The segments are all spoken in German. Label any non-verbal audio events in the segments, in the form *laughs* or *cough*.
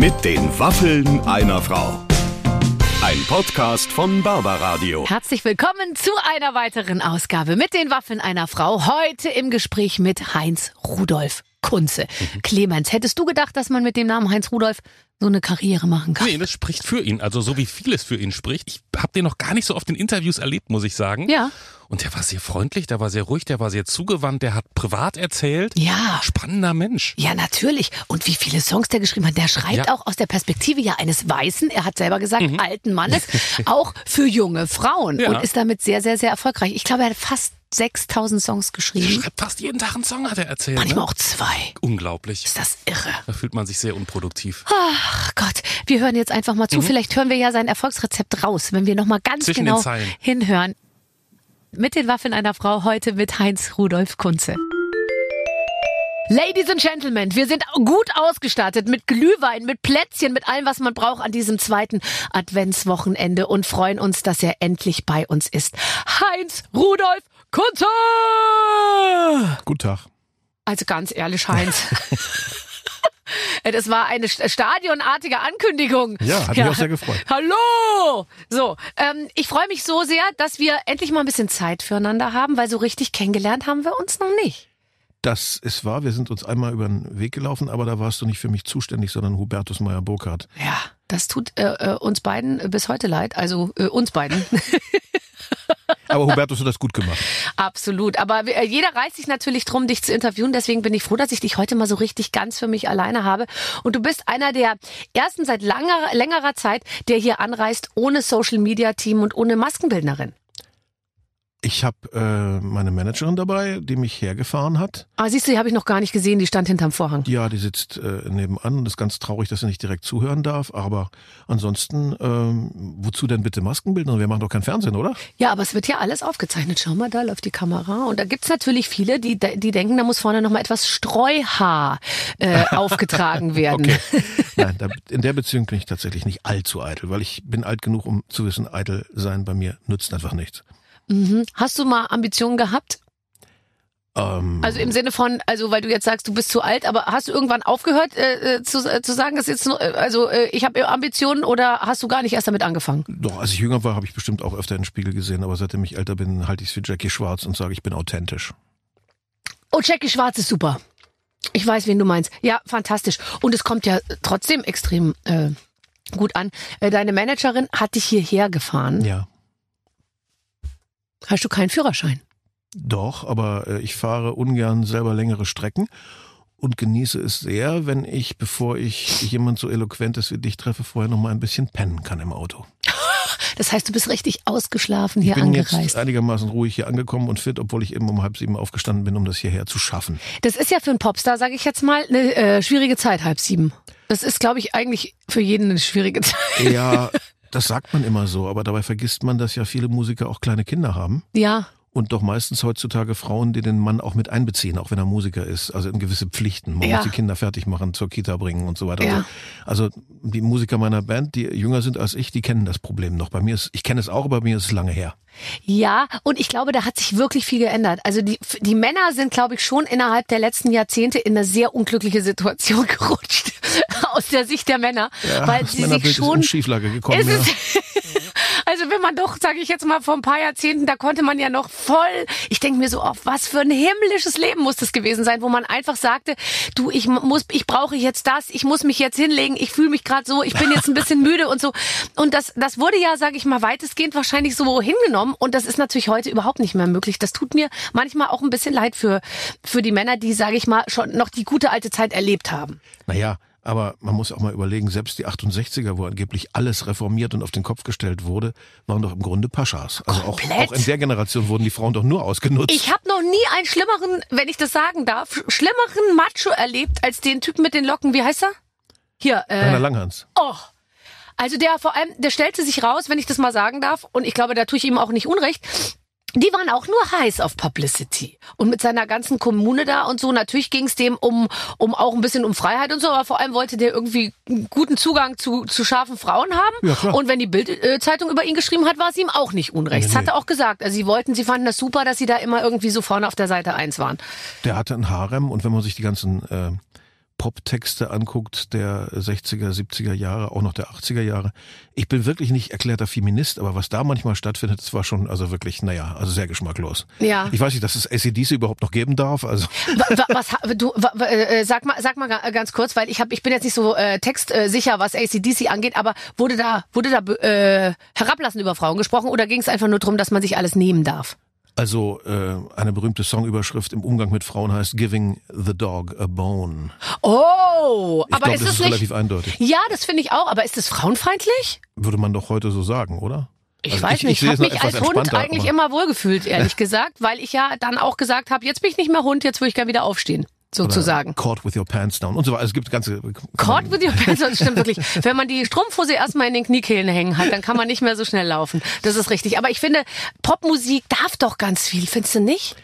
Mit den Waffeln einer Frau. Ein Podcast von Barbaradio. Herzlich willkommen zu einer weiteren Ausgabe mit den Waffeln einer Frau. Heute im Gespräch mit Heinz Rudolf Kunze. Mhm. Clemens, hättest du gedacht, dass man mit dem Namen Heinz Rudolf so eine Karriere machen kann? Nee, das spricht für ihn. Also so wie vieles für ihn spricht. Ich habe den noch gar nicht so oft in Interviews erlebt, muss ich sagen. Ja. Und der war sehr freundlich, der war sehr ruhig, der war sehr zugewandt, der hat privat erzählt. Ja. Spannender Mensch. Ja, natürlich. Und wie viele Songs der geschrieben hat. Der schreibt Ja. Mhm. auch aus der Perspektive ja eines Weißen, er hat selber gesagt, alten Mannes, *laughs* auch für junge Frauen. Ja. Und ist damit sehr, sehr, sehr erfolgreich. Ich glaube, er hat fast 6000 Songs geschrieben. schreibt fast jeden Tag einen Song, hat er erzählt. Manchmal Ne? auch zwei. Unglaublich. Ist das irre. Da fühlt man sich sehr unproduktiv. Ach Gott, wir hören jetzt einfach mal zu. Vielleicht hören wir ja sein Erfolgsrezept raus, wenn wir noch mal ganz Mhm. Zwischen genau hinhören. Mit den Waffen einer Frau heute mit Heinz Rudolf Kunze. Ladies and Gentlemen, wir sind gut ausgestattet mit Glühwein, mit Plätzchen, mit allem, was man braucht an diesem zweiten Adventswochenende und freuen uns, dass er endlich bei uns ist. Heinz Rudolf Kunze! Guten Tag. Also ganz ehrlich, Heinz. *laughs* Das war eine st- stadionartige Ankündigung. Ja, hat mich auch sehr gefreut. Hallo! So, ähm, ich freue mich so sehr, dass wir endlich mal ein bisschen Zeit füreinander haben, weil so richtig kennengelernt haben wir uns noch nicht. Das ist wahr, wir sind uns einmal über den Weg gelaufen, aber da warst du nicht für mich zuständig, sondern Hubertus Meyer-Burkhardt. Ja, das tut äh, äh, uns beiden äh, bis heute leid. Also äh, uns beiden. *laughs* Aber Hubertus hat das gut gemacht. Absolut. Aber äh, jeder reißt sich natürlich drum, dich zu interviewen. Deswegen bin ich froh, dass ich dich heute mal so richtig ganz für mich alleine habe. Und du bist einer der ersten seit langer, längerer Zeit, der hier anreist ohne Social Media Team und ohne Maskenbildnerin. Ich habe äh, meine Managerin dabei, die mich hergefahren hat. Ah, siehst du, die habe ich noch gar nicht gesehen. Die stand hinterm Vorhang. Ja, die sitzt äh, nebenan und ist ganz traurig, dass sie nicht direkt zuhören darf. Aber ansonsten, ähm, wozu denn bitte Maskenbildner? Wir machen doch kein Fernsehen, oder? Ja, aber es wird ja alles aufgezeichnet. Schau mal, da läuft die Kamera. Und da gibt's natürlich viele, die, die denken, da muss vorne noch mal etwas Streuhaar äh, *laughs* aufgetragen werden. Okay. *laughs* Nein, da, in der Beziehung bin ich tatsächlich nicht allzu eitel, weil ich bin alt genug, um zu wissen, eitel sein bei mir nützt einfach nichts. Mhm. Hast du mal Ambitionen gehabt? Ähm, Also im Sinne von, also weil du jetzt sagst, du bist zu alt, aber hast du irgendwann aufgehört äh, äh, zu, äh, zu sagen, dass jetzt nur, äh, also äh, ich habe Ambitionen oder hast du gar nicht erst damit angefangen? Doch, als ich jünger war, habe ich bestimmt auch öfter in den Spiegel gesehen, aber seitdem ich älter bin, halte ich es für Jackie Schwarz und sage, ich bin authentisch. Oh, Jackie Schwarz ist super. Ich weiß, wen du meinst. Ja, fantastisch. Und es kommt ja trotzdem extrem äh, gut an. Äh, Deine Managerin hat dich hierher gefahren. Ja. Hast du keinen Führerschein? Doch, aber äh, ich fahre ungern selber längere Strecken und genieße es sehr, wenn ich, bevor ich jemand so eloquent ist wie dich treffe, vorher noch mal ein bisschen pennen kann im Auto. *laughs* Das heißt, du bist richtig ausgeschlafen hier ich bin angereist. jetzt einigermaßen ruhig hier angekommen und fit, obwohl ich eben um halb sieben aufgestanden bin, um das hierher zu schaffen. Das ist ja für einen Popstar, sage ich jetzt mal, eine äh, schwierige Zeit, halb sieben. Das ist, glaube ich, eigentlich für jeden eine schwierige Zeit. Ja, das sagt man immer so, aber dabei vergisst man, dass ja viele Musiker auch kleine Kinder haben. Ja, Und doch meistens heutzutage Frauen, die den Mann auch mit einbeziehen, auch wenn er Musiker ist. Also in gewisse Pflichten. Man Ja. muss die Kinder fertig machen, zur Kita bringen und so weiter. Ja. Also, also die Musiker meiner Band, die jünger sind als ich, die kennen das Problem noch. Bei mir ist, ich kenne es auch, aber bei mir ist es lange her. Ja, und ich glaube, da hat sich wirklich viel geändert. Also die, die Männer sind, glaube ich, schon innerhalb der letzten Jahrzehnte in eine sehr unglückliche Situation *laughs* gerutscht. Aus der Sicht der Männer. weil das sie sich ist schon. in Schieflage gekommen. Ist Ja. *laughs* also wenn man doch, sage ich jetzt mal, vor ein paar Jahrzehnten, da konnte man ja noch voll, ich denke mir so, auf was für ein himmlisches Leben muss das gewesen sein, wo man einfach sagte, du, ich muss, ich brauche jetzt das, ich muss mich jetzt hinlegen, ich fühle mich gerade so, ich bin jetzt ein bisschen *laughs* müde und so. Und das, das wurde ja, sage ich mal, weitestgehend wahrscheinlich so hingenommen und das ist natürlich heute überhaupt nicht mehr möglich. Das tut mir manchmal auch ein bisschen leid für, für die Männer, die, sage ich mal, schon noch die gute alte Zeit erlebt haben. Naja, aber man muss auch mal überlegen, selbst die 68er, wo angeblich alles reformiert und auf den Kopf gestellt wurde, waren doch im Grunde Paschas. Also auch, auch in der Generation wurden die Frauen doch nur ausgenutzt. Ich habe noch nie einen schlimmeren, wenn ich das sagen darf, schlimmeren Macho erlebt als den Typen mit den Locken. Wie heißt er? Hier, Rainer äh, Langhans. oh. Also der vor allem, der stellte sich raus, wenn ich das mal sagen darf, und ich glaube, da tue ich ihm auch nicht unrecht. Die waren auch nur heiß auf Publicity. Und mit seiner ganzen Kommune da und so, natürlich ging es dem um, um auch ein bisschen um Freiheit und so, aber vor allem wollte der irgendwie einen guten Zugang zu, zu scharfen Frauen haben. Ja, klar. Und wenn die Bild-Zeitung über ihn geschrieben hat, war es ihm auch nicht unrecht. Das Nee, hat er auch gesagt. Also sie wollten, sie fanden das super, dass sie da immer irgendwie so vorne auf der Seite eins waren. Der hatte ein Harem und wenn man sich die ganzen äh, Poptexte anguckt der 60er, 70er Jahre, auch noch der 80er Jahre. Ich bin wirklich nicht erklärter Feminist, aber was da manchmal stattfindet, das war schon also wirklich, naja, also sehr geschmacklos. Ja. Ich weiß nicht, dass es ACDC überhaupt noch geben darf. Also Wa- wa- Was, ha- du, wa- äh, sag mal, sag mal ga- ganz kurz, weil ich hab, ich bin jetzt nicht so äh, textsicher, was ACDC angeht, aber wurde da, wurde da äh, herablassend über Frauen gesprochen oder ging es einfach nur darum, dass man sich alles nehmen darf? Also äh, eine berühmte Songüberschrift im Umgang mit Frauen heißt Giving the Dog a Bone. Oh, Ich aber glaube, ist das es ist nicht? relativ eindeutig. Ja, das finde ich auch. Aber ist das frauenfeindlich? Würde man doch heute so sagen, oder? Ich Also weiß ich- nicht. ich Ich, habe mich als Hund eigentlich aber- immer wohlgefühlt, ehrlich *laughs* gesagt, weil ich ja dann auch gesagt habe, jetzt bin ich nicht mehr Hund, jetzt würde ich gerne wieder aufstehen, sozusagen. Caught with your pants down und so weiter. Also es gibt ganze. Caught with your pants, das stimmt wirklich. *laughs* Wenn man die Strumpfhose erstmal in den Kniekehlen hängen hat, dann kann man nicht mehr so schnell laufen. Das ist richtig. Aber ich finde, Popmusik darf doch ganz viel, findest du nicht?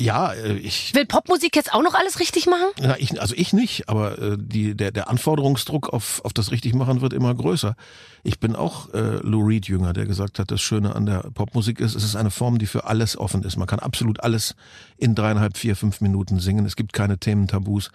Ja, äh, ich. Will Popmusik jetzt auch noch alles richtig machen? Na, ich, also ich nicht, aber äh, die, der, der Anforderungsdruck auf, auf das Richtigmachen wird immer größer. Ich bin auch äh, Lou Reed Jünger, der gesagt hat, das Schöne an der Popmusik ist, es ist eine Form, die für alles offen ist. Man kann absolut alles in dreieinhalb, vier, fünf Minuten singen. Es gibt keine Thementabus.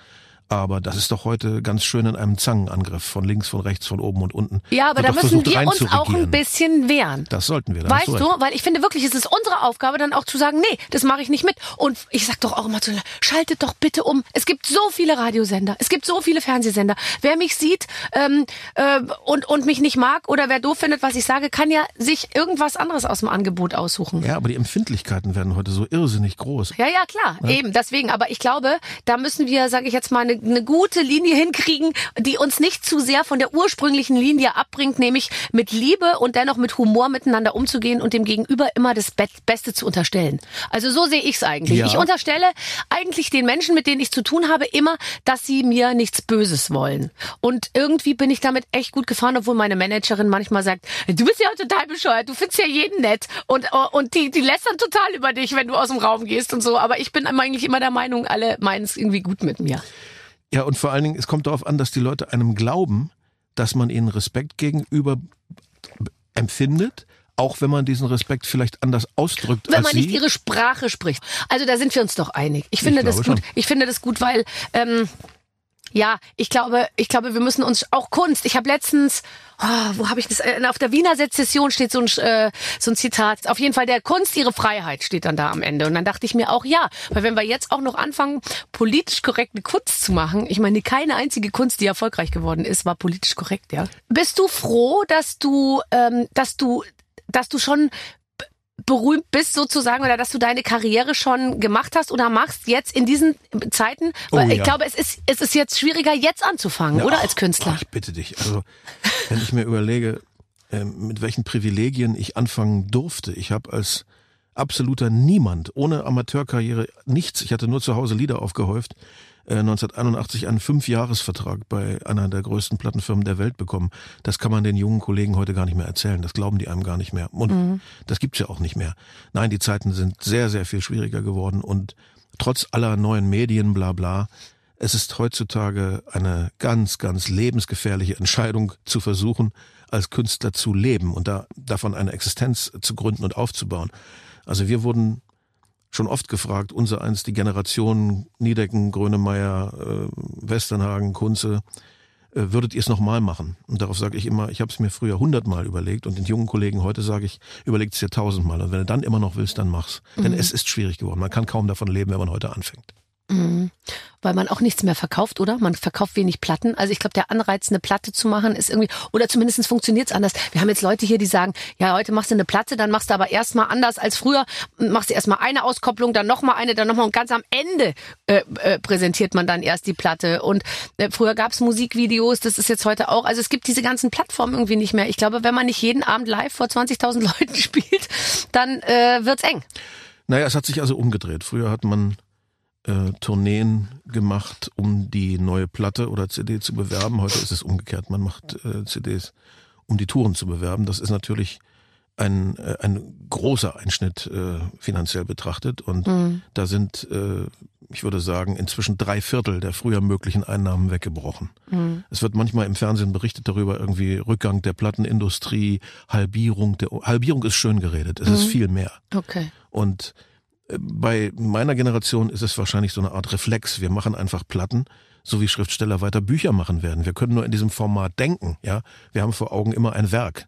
Aber das ist doch heute ganz schön in einem Zangenangriff von links, von rechts, von oben und unten. Ja, aber da müssen wir uns auch ein bisschen wehren. Das sollten wir. Weißt du, weil ich finde wirklich, es ist unsere Aufgabe, dann auch zu sagen, nee, das mache ich nicht mit. Und ich sag doch auch immer zu schaltet doch bitte um. Es gibt so viele Radiosender, es gibt so viele Fernsehsender. Wer mich sieht ähm, äh, und, und mich nicht mag oder wer doof findet, was ich sage, kann ja sich irgendwas anderes aus dem Angebot aussuchen. Ja, aber die Empfindlichkeiten werden heute so irrsinnig groß. Ja, ja, klar, eben, deswegen. Aber ich glaube, da müssen wir, sage ich jetzt mal, eine, eine gute Linie hinkriegen, die uns nicht zu sehr von der ursprünglichen Linie abbringt, nämlich mit Liebe und dennoch mit Humor miteinander umzugehen und dem Gegenüber immer das Be Beste zu unterstellen. Also so sehe ich es eigentlich. Ja. Ich unterstelle eigentlich den Menschen, mit denen ich zu tun habe, immer, dass sie mir nichts Böses wollen. Und irgendwie bin ich damit echt gut gefahren, obwohl meine Managerin manchmal sagt, du bist ja total bescheuert, du findest ja jeden nett und, und die, die lästern total über dich, wenn du aus dem Raum gehst und so. Aber ich bin eigentlich immer der Meinung, alle meinen es irgendwie gut mit mir. Ja, und vor allen Dingen, es kommt darauf an, dass die Leute einem glauben, dass man ihnen Respekt gegenüber empfindet, auch wenn man diesen Respekt vielleicht anders ausdrückt Wenn man sie. nicht ihre Sprache spricht. Also da sind wir uns doch einig. Ich finde das glaube gut. schon. Ich finde das gut, weil ähm, ja, ich glaube, ich glaube, wir müssen uns auch Kunst. Ich habe letztens, oh, wo habe ich das? Äh, Auf der Wiener Sezession steht so ein äh, so ein Zitat. Auf jeden Fall der Kunst ihre Freiheit steht dann da am Ende. Und dann dachte ich mir auch ja, weil wenn wir jetzt auch noch anfangen, politisch korrekte Kunst zu machen, ich meine, keine einzige Kunst, die erfolgreich geworden ist, war politisch korrekt, ja. Bist du froh, dass du, ähm, dass du, dass du schon berühmt bist sozusagen oder dass du deine Karriere schon gemacht hast oder machst jetzt in diesen Zeiten? Oh, ich ja. glaube, es ist, es ist jetzt schwieriger, jetzt anzufangen, Ja, oder ach, als Künstler? ach, Ich bitte dich. Also, wenn ich mir überlege, ähm, mit welchen Privilegien ich anfangen durfte. Ich habe als absoluter Niemand, ohne Amateurkarriere, nichts. Ich hatte nur zu Hause Lieder aufgehäuft. Äh, 1981 einen Fünfjahresvertrag bei einer der größten Plattenfirmen der Welt bekommen. Das kann man den jungen Kollegen heute gar nicht mehr erzählen. Das glauben die einem gar nicht mehr. Und das gibt's ja auch nicht mehr. Nein, die Zeiten sind sehr, sehr viel schwieriger geworden. Und trotz aller neuen Medien, bla bla, es ist heutzutage eine ganz, ganz lebensgefährliche Entscheidung zu versuchen, als Künstler zu leben und da, davon eine Existenz zu gründen und aufzubauen. Also wir wurden schon oft gefragt, unser eins, die Generation Niedecken, Grönemeyer, äh, Westernhagen, Kunze, äh, würdet ihr es nochmal machen? Und darauf sage ich immer, ich habe es mir früher hundertmal überlegt und den jungen Kollegen heute sage ich, überlegt es dir tausendmal. Und wenn du dann immer noch willst, dann mach's. Denn es ist schwierig geworden. Man kann kaum davon leben, wenn man heute anfängt. Mhm. Weil man auch nichts mehr verkauft, oder? Man verkauft wenig Platten. Also ich glaube, der Anreiz, eine Platte zu machen, ist irgendwie, oder zumindest funktioniert es anders. Wir haben jetzt Leute hier, die sagen, ja, heute machst du eine Platte, dann machst du aber erstmal anders als früher, machst du erstmal eine Auskopplung, dann nochmal eine, dann nochmal und ganz am Ende äh, äh, präsentiert man dann erst die Platte. Und äh, früher gab es Musikvideos, das ist jetzt heute auch. Also es gibt diese ganzen Plattformen irgendwie nicht mehr. Ich glaube, wenn man nicht jeden Abend live vor 20.000 *laughs* Leuten spielt, dann äh, wird's eng. Naja, es hat sich also umgedreht. Früher hat man äh, Tourneen gemacht, um die neue Platte oder CD zu bewerben. Heute ist es umgekehrt. Man macht äh, CDs, um die Touren zu bewerben. Das ist natürlich ein, äh, ein großer Einschnitt äh, finanziell betrachtet. Und da sind, äh, ich würde sagen, inzwischen drei Viertel der früher möglichen Einnahmen weggebrochen. Es wird manchmal im Fernsehen berichtet darüber, irgendwie Rückgang der Plattenindustrie, Halbierung der, Halbierung ist schön geredet. Es ist viel mehr. Okay. Und bei meiner Generation ist es wahrscheinlich so eine Art Reflex. Wir machen einfach Platten, so wie Schriftsteller weiter Bücher machen werden. Wir können nur in diesem Format denken, ja. Wir haben vor Augen immer ein Werk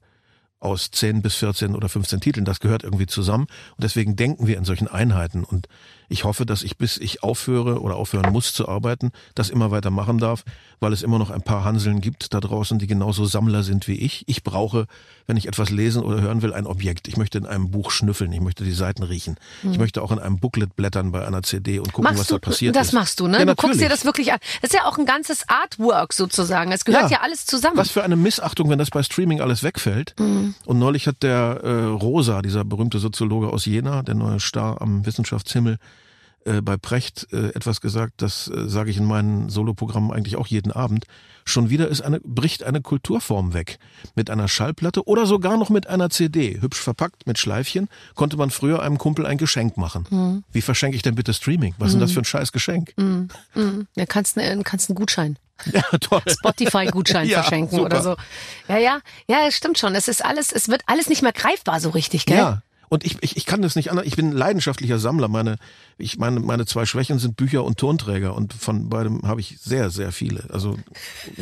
aus 10 bis 14 oder 15 Titeln. Das gehört irgendwie zusammen. Und deswegen denken wir in solchen Einheiten. Und ich hoffe, dass ich, bis ich aufhöre oder aufhören muss zu arbeiten, das immer weiter machen darf, weil es immer noch ein paar Hanseln gibt da draußen, die genauso Sammler sind wie ich. Ich brauche, wenn ich etwas lesen oder hören will, ein Objekt. Ich möchte in einem Buch schnüffeln. Ich möchte die Seiten riechen. Hm. Ich möchte auch in einem Booklet blättern bei einer CD und gucken, Machst was du, da passiert das ist. machst du, ne? Ja, du guckst dir das wirklich an. Das ist ja auch ein ganzes Artwork sozusagen. Es gehört ja, alles zusammen. Was für eine Missachtung, wenn das bei Streaming alles wegfällt. Mhm. Und neulich hat der äh, Rosa, dieser berühmte Soziologe aus Jena, der neue Star am Wissenschaftshimmel, äh, bei Precht äh, etwas gesagt, das äh, sage ich in meinen Soloprogrammen eigentlich auch jeden Abend. Schon wieder ist eine, bricht eine Kulturform weg. Mit einer Schallplatte oder sogar noch mit einer CD, hübsch verpackt mit Schleifchen, konnte man früher einem Kumpel ein Geschenk machen. Mhm. Wie verschenke ich denn bitte Streaming? Was ist denn das für ein scheiß Geschenk? Ja, kannst, ne- kannst einen Gutschein. *laughs* Ja, toll. Spotify-Gutschein *laughs* Ja, verschenken super. oder so. Ja, ja, ja, es stimmt schon. Es ist alles, es wird alles nicht mehr greifbar so richtig, gell? Ja. Und ich, ich, ich kann das nicht anders. Ich bin ein leidenschaftlicher Sammler. Meine, ich meine, meine zwei Schwächen sind Bücher und Tonträger. Und von beidem habe ich sehr, sehr viele. Also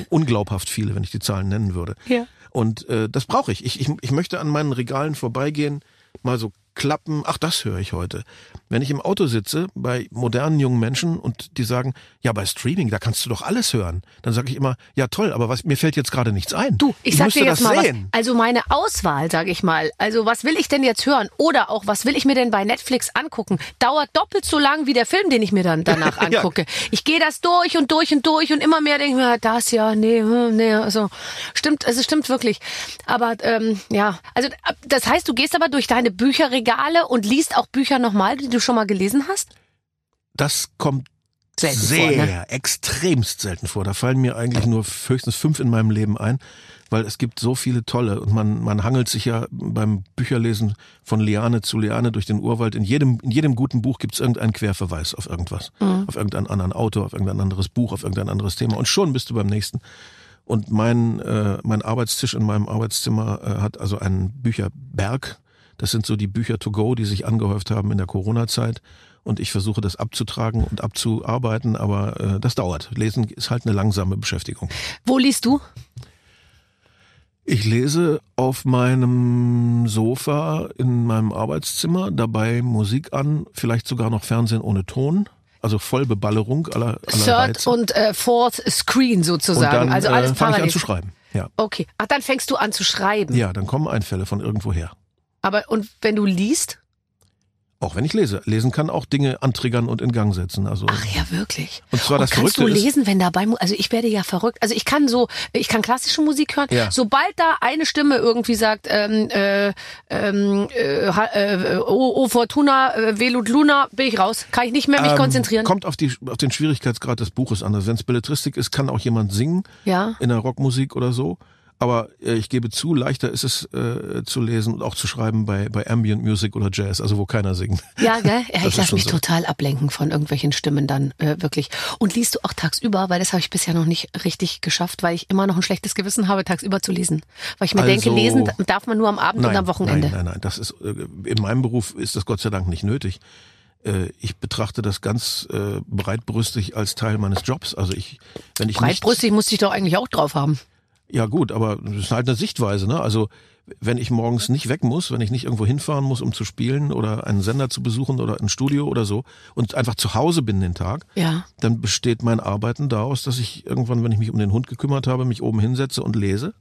unglaubhaft viele, wenn ich die Zahlen nennen würde. Ja. Und äh, das brauche ich. ich. Ich ich möchte an meinen Regalen vorbeigehen, mal so klappen. Ach, das höre ich heute. Wenn ich im Auto sitze bei modernen jungen Menschen und die sagen, ja, bei Streaming, da kannst du doch alles hören, dann sage ich immer, ja toll, aber was mir fällt jetzt gerade nichts ein. Du, ich, sag müsste dir jetzt das mal was. Also meine Auswahl, sag ich mal. Also was will ich denn jetzt hören? Oder auch, was will ich mir denn bei Netflix angucken? Dauert doppelt so lang wie der Film, den ich mir dann danach *laughs* Ja. angucke. Ich gehe das durch und durch und durch und immer mehr denke ich mir, das ja, nee, hm, nee, also stimmt, also stimmt wirklich. Aber ähm, ja, also äh, das heißt, du gehst aber durch deine Bücherregale und liest auch Bücher nochmal, die du schon mal gelesen hast? Das kommt Selten sehr, vor, ne? extremst selten vor. Da fallen mir eigentlich nur höchstens fünf in meinem Leben ein, weil es gibt so viele tolle und man, man hangelt sich ja beim Bücherlesen von Liane zu Liane durch den Urwald. In jedem, in jedem guten Buch gibt es irgendeinen Querverweis auf irgendwas. Mhm. Auf irgendeinen anderen Autor, auf irgendein anderes Buch, auf irgendein anderes Thema. Und schon bist du beim nächsten. Und mein, äh, mein Arbeitstisch in meinem Arbeitszimmer äh, hat also einen Bücherberg. Das sind so die Bücher to go, die sich angehäuft haben in der Corona-Zeit. Und ich versuche das abzutragen und abzuarbeiten, aber äh, das dauert. Lesen ist halt eine langsame Beschäftigung. Wo liest du? Ich lese auf meinem Sofa in meinem Arbeitszimmer, dabei Musik an, vielleicht sogar noch Fernsehen ohne Ton, also Vollbeballerung aller, aller Third Reize. und äh, Fourth Screen und sozusagen. dann also alles äh, fange ich an zu schreiben. Ja. Okay. Ach, dann fängst du an zu schreiben. ja, dann kommen Einfälle von irgendwoher. Aber und wenn du liest? Auch wenn ich lese. Lesen kann auch Dinge antriggern und in Gang setzen. Also Ach ja, wirklich. Und zwar das kannst Verrückte du ist- lesen, wenn dabei, also ich werde ja verrückt. Also ich kann so, ich kann klassische Musik hören. Ja. Sobald da eine Stimme irgendwie sagt, ähm, äh, ähm, äh, äh, oh, oh Fortuna, äh, Velut Luna, bin ich raus. Kann ich nicht mehr mich ähm, konzentrieren. Kommt auf, die, auf den Schwierigkeitsgrad des Buches an. Also wenn es Belletristik ist, kann auch jemand singen Ja. in der Rockmusik oder so. Aber äh, ich gebe zu, leichter ist es äh, zu lesen und auch zu schreiben bei, bei Ambient Music oder Jazz, also wo keiner singt. Ja, gell? *laughs* Ja, ich lasse mich so. total ablenken von irgendwelchen Stimmen dann, äh, wirklich. Und liest du auch tagsüber, weil das habe ich bisher noch nicht richtig geschafft, weil ich immer noch ein schlechtes Gewissen habe, tagsüber zu lesen. Weil ich mir Also- denke, lesen darf man nur am Abend und am Wochenende. Nein, nein, nein. Das ist, äh, in meinem Beruf ist das Gott sei Dank nicht nötig. Äh, Ich betrachte das ganz äh, breitbrüstig als Teil meines Jobs. Also ich, wenn ich Breitbrüstig musste ich doch eigentlich auch drauf haben. Ja gut, aber das ist halt eine Sichtweise, ne? Also wenn ich morgens nicht weg muss, wenn ich nicht irgendwo hinfahren muss, um zu spielen oder einen Sender zu besuchen oder ein Studio oder so und einfach zu Hause bin den Tag, Ja. dann besteht mein Arbeiten daraus, dass ich irgendwann, wenn ich mich um den Hund gekümmert habe, mich oben hinsetze und lese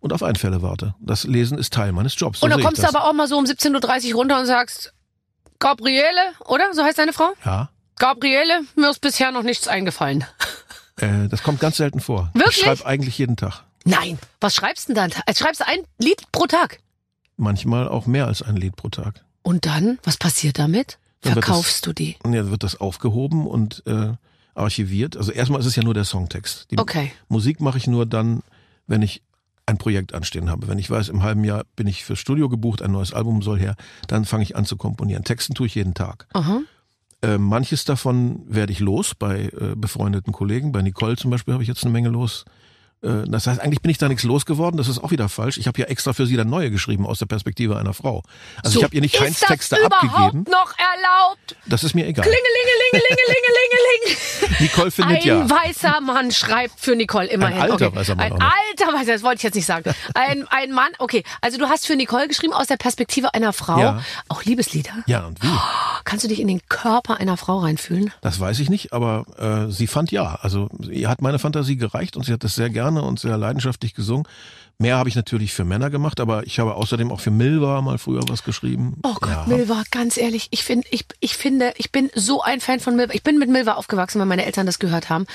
und auf Einfälle warte. Das Lesen ist Teil meines Jobs. So und dann kommst du aber auch mal so um 17.30 Uhr runter und sagst, Gabriele, oder? So heißt deine Frau? Ja, Gabriele, mir ist bisher noch nichts eingefallen. *laughs* äh, das kommt ganz selten vor. Wirklich? Ich schreibe eigentlich jeden Tag. Nein. Was schreibst du denn dann? Schreibst du ein Lied pro Tag? Manchmal auch mehr als ein Lied pro Tag. Und dann, was passiert damit? Dann Verkaufst du die? Und ja, wird das aufgehoben und äh, archiviert. Also erstmal ist es ja nur der Songtext. Die Okay. Musik mache ich nur dann, wenn ich ein Projekt anstehen habe. Wenn ich weiß, im halben Jahr bin ich fürs Studio gebucht, ein neues Album soll her, dann fange ich an zu komponieren. Texten tue ich jeden Tag. Aha. Äh, manches davon werde ich los bei äh, befreundeten Kollegen. Bei Nicole zum Beispiel habe ich jetzt eine Menge los. Äh, das heißt, eigentlich bin ich da nichts losgeworden. Das ist auch wieder falsch. Ich habe ja extra für sie dann neue geschrieben aus der Perspektive einer Frau. Also So, ich habe ihr nicht ist Texte das überhaupt abgegeben. noch erlaubt? Das ist mir egal. Klingelingelingelingelingelingeling. *laughs* Nicole findet ein ja. Ein weißer Mann schreibt für Nicole immerhin. Ein alter okay. weißer Mann Ein alter weißer, das wollte ich jetzt nicht sagen. Ein, ein Mann, okay. Also du hast für Nicole geschrieben aus der Perspektive einer Frau. Ja. Auch Liebeslieder. Ja, und wie? *gasps* Kannst du dich in den Körper einer Frau reinfühlen? Das weiß ich nicht, aber äh, sie fand ja. Also ihr hat meine Fantasie gereicht und sie hat das sehr gerne und sehr leidenschaftlich gesungen. Mehr habe ich natürlich für Männer gemacht, aber ich habe außerdem auch für Milva mal früher was geschrieben. Oh Gott, ja. Milva, ganz ehrlich, ich finde, ich, ich finde, ich bin so ein Fan von Milva. Ich bin mit Milva aufgewachsen, weil meine Eltern das gehört haben.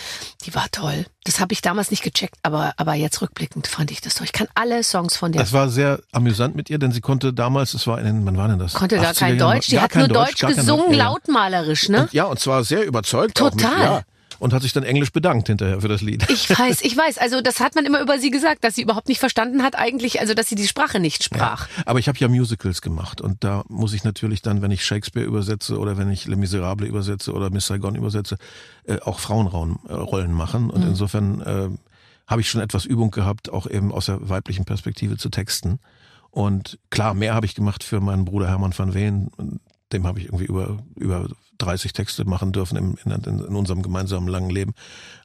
Die war toll. Das habe ich damals nicht gecheckt, aber, aber jetzt rückblickend fand ich das toll. Ich kann alle Songs von der. Das war sehr amüsant mit ihr, denn sie konnte damals, es war in den, wann war denn das? konnte gar 80er kein Deutsch. Die hat nur Deutsch, gesungen, Deutsch, lautmalerisch, ne? Und, ja, und zwar sehr überzeugt. Auch mit, Total. ja, und hat sich dann Englisch bedankt hinterher für das Lied. Ich weiß, *laughs* ich weiß. Also das hat man immer über sie gesagt, dass sie überhaupt nicht verstanden hat eigentlich, also dass sie die Sprache nicht sprach. Aber ich habe ja Musicals gemacht und da muss ich natürlich dann, wenn ich Shakespeare übersetze oder wenn ich Les Miserables übersetze oder Miss Saigon übersetze, äh, auch Frauenrollen äh, machen. Mhm. Und insofern äh, habe ich schon etwas Übung gehabt, auch eben aus der weiblichen Perspektive zu texten. Und klar, mehr habe ich gemacht für meinen Bruder Hermann van Veen. Dem habe ich irgendwie über, über 30 Texte machen dürfen im, in, in, in unserem gemeinsamen langen Leben.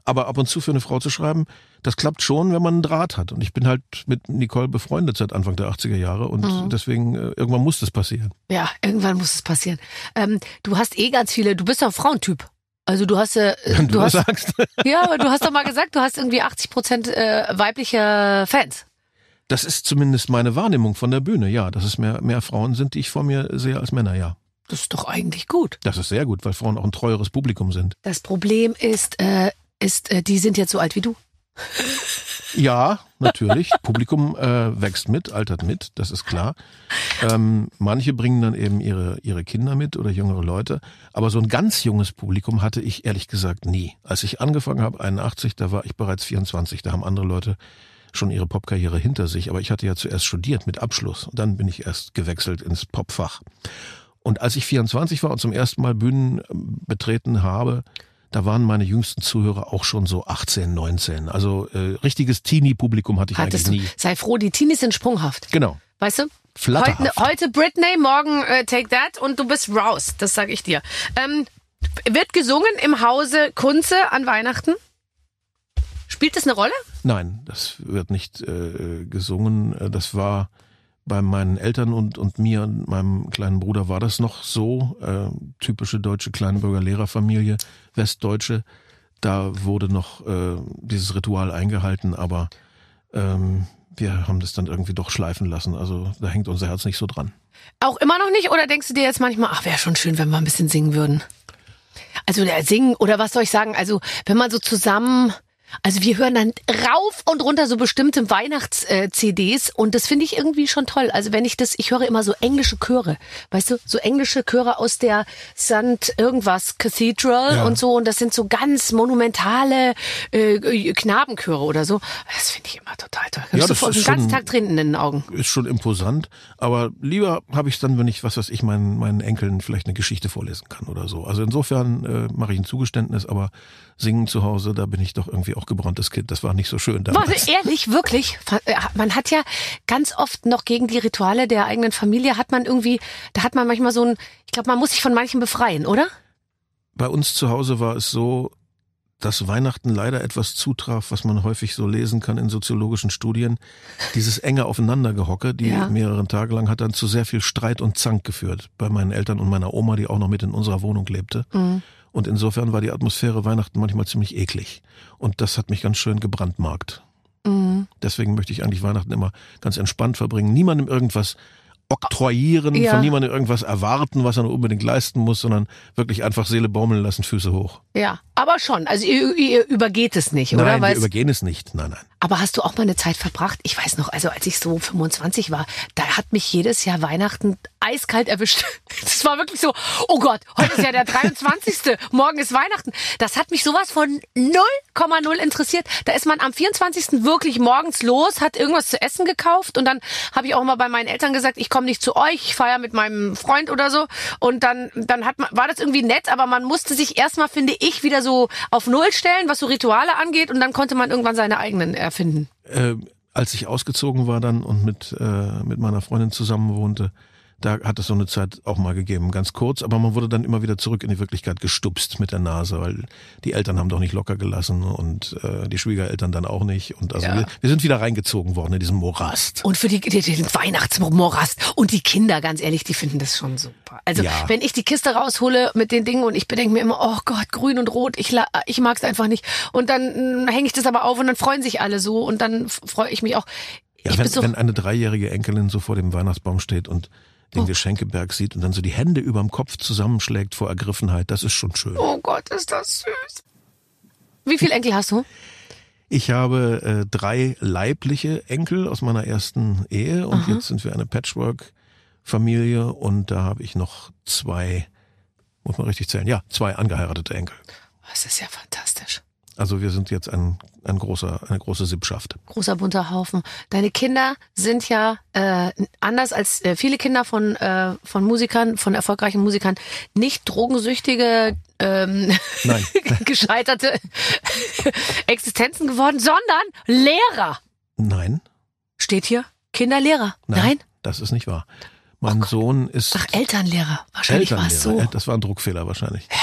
Aber ab und zu für eine Frau zu schreiben, das klappt schon, wenn man einen Draht hat. Und ich bin halt mit Nicole befreundet seit Anfang der 80er Jahre und Mhm. deswegen äh, irgendwann muss das passieren. Ja, irgendwann muss es passieren. Ähm, du hast eh ganz viele, du bist doch Frauentyp. Also du hast, äh, Wenn *laughs* du du, hast, sagst. *laughs* ja, aber du hast doch mal gesagt, du hast irgendwie 80 Prozent äh, weibliche Fans. Das ist zumindest meine Wahrnehmung von der Bühne, ja. Dass es mehr, mehr Frauen sind, die ich vor mir sehe als Männer, ja. Das ist doch eigentlich gut. Das ist sehr gut, weil Frauen auch ein treueres Publikum sind. Das Problem ist, äh, ist, äh, die sind jetzt so alt wie du. Ja, natürlich. *laughs* Publikum äh, wächst mit, altert mit, das ist klar. Ähm, manche bringen dann eben ihre, ihre Kinder mit oder jüngere Leute. Aber so ein ganz junges Publikum hatte ich ehrlich gesagt nie. Als ich angefangen habe, 81, da war ich bereits 24. Da haben andere Leute schon ihre Popkarriere hinter sich. Aber ich hatte ja zuerst studiert mit Abschluss. Und dann bin ich erst gewechselt ins Popfach. Und als ich 24 war und zum ersten Mal Bühnen ähm, betreten habe, da waren meine jüngsten Zuhörer auch schon so 18, 19. Also äh, richtiges Teenie-Publikum hatte ich Hattest eigentlich nie. Sei froh, die Teenies sind sprunghaft. Genau. Weißt du? Flatterhaft. Heute, heute Britney, morgen äh, Take That und du bist raus. Das sage ich dir. Ähm, wird gesungen im Hause Kunze an Weihnachten? Spielt das eine Rolle? Nein, das wird nicht äh, gesungen. Äh, Das war bei meinen Eltern und, und mir und meinem kleinen Bruder war das noch so. Äh, typische deutsche Kleinbürger-Lehrerfamilie, Westdeutsche. Da wurde noch äh, dieses Ritual eingehalten, aber ähm, wir haben das dann irgendwie doch schleifen lassen. Also da hängt unser Herz nicht so dran. Auch immer noch nicht? Oder denkst du dir jetzt manchmal, ach, wäre schon schön, wenn wir ein bisschen singen würden? Also der Singen, oder was soll ich sagen? Also wenn man so zusammen, also wir hören dann rauf und runter so bestimmte Weihnachts-CDs und das finde ich irgendwie schon toll. Also wenn ich das, ich höre immer so englische Chöre, weißt du, so englische Chöre aus der St. irgendwas Cathedral Ja. und so und das sind so ganz monumentale äh, Knabenchöre oder so. Das finde ich immer total toll. Ja, das ist den ganzen schon- Tag Tränen in den Augen. Ist schon imposant, aber lieber habe ich dann, wenn ich, was weiß ich, meinen, meinen Enkeln vielleicht eine Geschichte vorlesen kann oder so. Also insofern äh, mache ich ein Zugeständnis, aber singen zu Hause, da bin ich doch irgendwie auch gebranntes Kind. Das war nicht so schön damals. Warte, ehrlich, wirklich? Äh, Man hat ja ganz oft noch gegen die Rituale der eigenen Familie hat man irgendwie, da hat man manchmal so ein, ich glaube, man muss sich von manchen befreien, oder? Bei uns zu Hause war es so, dass Weihnachten leider etwas zutraf, was man häufig so lesen kann in soziologischen Studien. Dieses enge Aufeinandergehocke, die Ja. mehrere Tage lang hat dann zu sehr viel Streit und Zank geführt. Bei meinen Eltern und meiner Oma, die auch noch mit in unserer Wohnung lebte. Mhm. Und insofern war die Atmosphäre Weihnachten manchmal ziemlich eklig. Und das hat mich ganz schön gebrandmarkt. Mhm. Deswegen möchte ich eigentlich Weihnachten immer ganz entspannt verbringen. Niemandem irgendwas oktroyieren, Ja. von niemandem irgendwas erwarten, was er nur unbedingt leisten muss, sondern wirklich einfach Seele baumeln lassen, Füße hoch. Ja, aber schon. Also ihr, ihr übergeht es nicht, oder? Nein, wir Weil's- übergehen es nicht. Nein, nein. aber hast du auch mal eine Zeit verbracht? Ich weiß noch, also als ich so 25 war, da hat mich jedes Jahr Weihnachten eiskalt erwischt. *laughs* Das war wirklich so, oh Gott, heute ist ja der 23. morgen ist Weihnachten. Das hat mich sowas von 0,0 interessiert. Da ist man am 24. wirklich morgens los, hat irgendwas zu essen gekauft und dann habe ich auch mal bei meinen Eltern gesagt, ich komme nicht zu euch, ich feiere mit meinem Freund oder so und dann dann hat man war das irgendwie nett, aber man musste sich erstmal finde ich wieder so auf null stellen, was so Rituale angeht und dann konnte man irgendwann seine eigenen erfinden. Äh, als ich ausgezogen war dann und mit, äh, mit meiner Freundin zusammen wohnte, Da hat es so eine Zeit auch mal gegeben, ganz kurz, aber man wurde dann immer wieder zurück in die Wirklichkeit gestupst mit der Nase, weil die Eltern haben doch nicht locker gelassen und äh, die Schwiegereltern dann auch nicht. Und also Ja. wir, wir sind wieder reingezogen worden in diesem Morast. Und für die, die, den Weihnachtsmorast. Und die Kinder, ganz ehrlich, die finden das schon super. Also, Ja. wenn ich die Kiste raushole mit den Dingen und ich bedenke mir immer, oh Gott, grün und rot, ich, ich mag es einfach nicht. Und dann hänge ich das aber auf und dann freuen sich alle so und dann freue ich mich auch. Ja, wenn, so, wenn eine dreijährige Enkelin so vor dem Weihnachtsbaum steht und den Oh. Geschenkeberg sieht und dann so die Hände überm Kopf zusammenschlägt vor Ergriffenheit, das ist schon schön. oh Gott, ist das süß. Wie viele Enkel hast du? Ich habe äh, drei leibliche Enkel aus meiner ersten Ehe und jetzt sind wir eine Patchwork-Familie und da habe ich noch zwei, muss man richtig zählen, ja, zwei angeheiratete Enkel. Das ist ja fantastisch. Also wir sind jetzt ein, ein großer, eine große Sippschaft. großer bunter Haufen. Deine Kinder sind ja äh, anders als äh, viele Kinder von äh, von Musikern, von erfolgreichen Musikern, nicht drogensüchtige, ähm, Nein. *laughs* gescheiterte *laughs* Existenzen geworden, sondern Lehrer. Nein, Steht hier Kinderlehrer. Nein. das ist nicht wahr. Mein Sohn ist Ach, Elternlehrer. Wahrscheinlich war es so. Das war ein Druckfehler wahrscheinlich. Ja.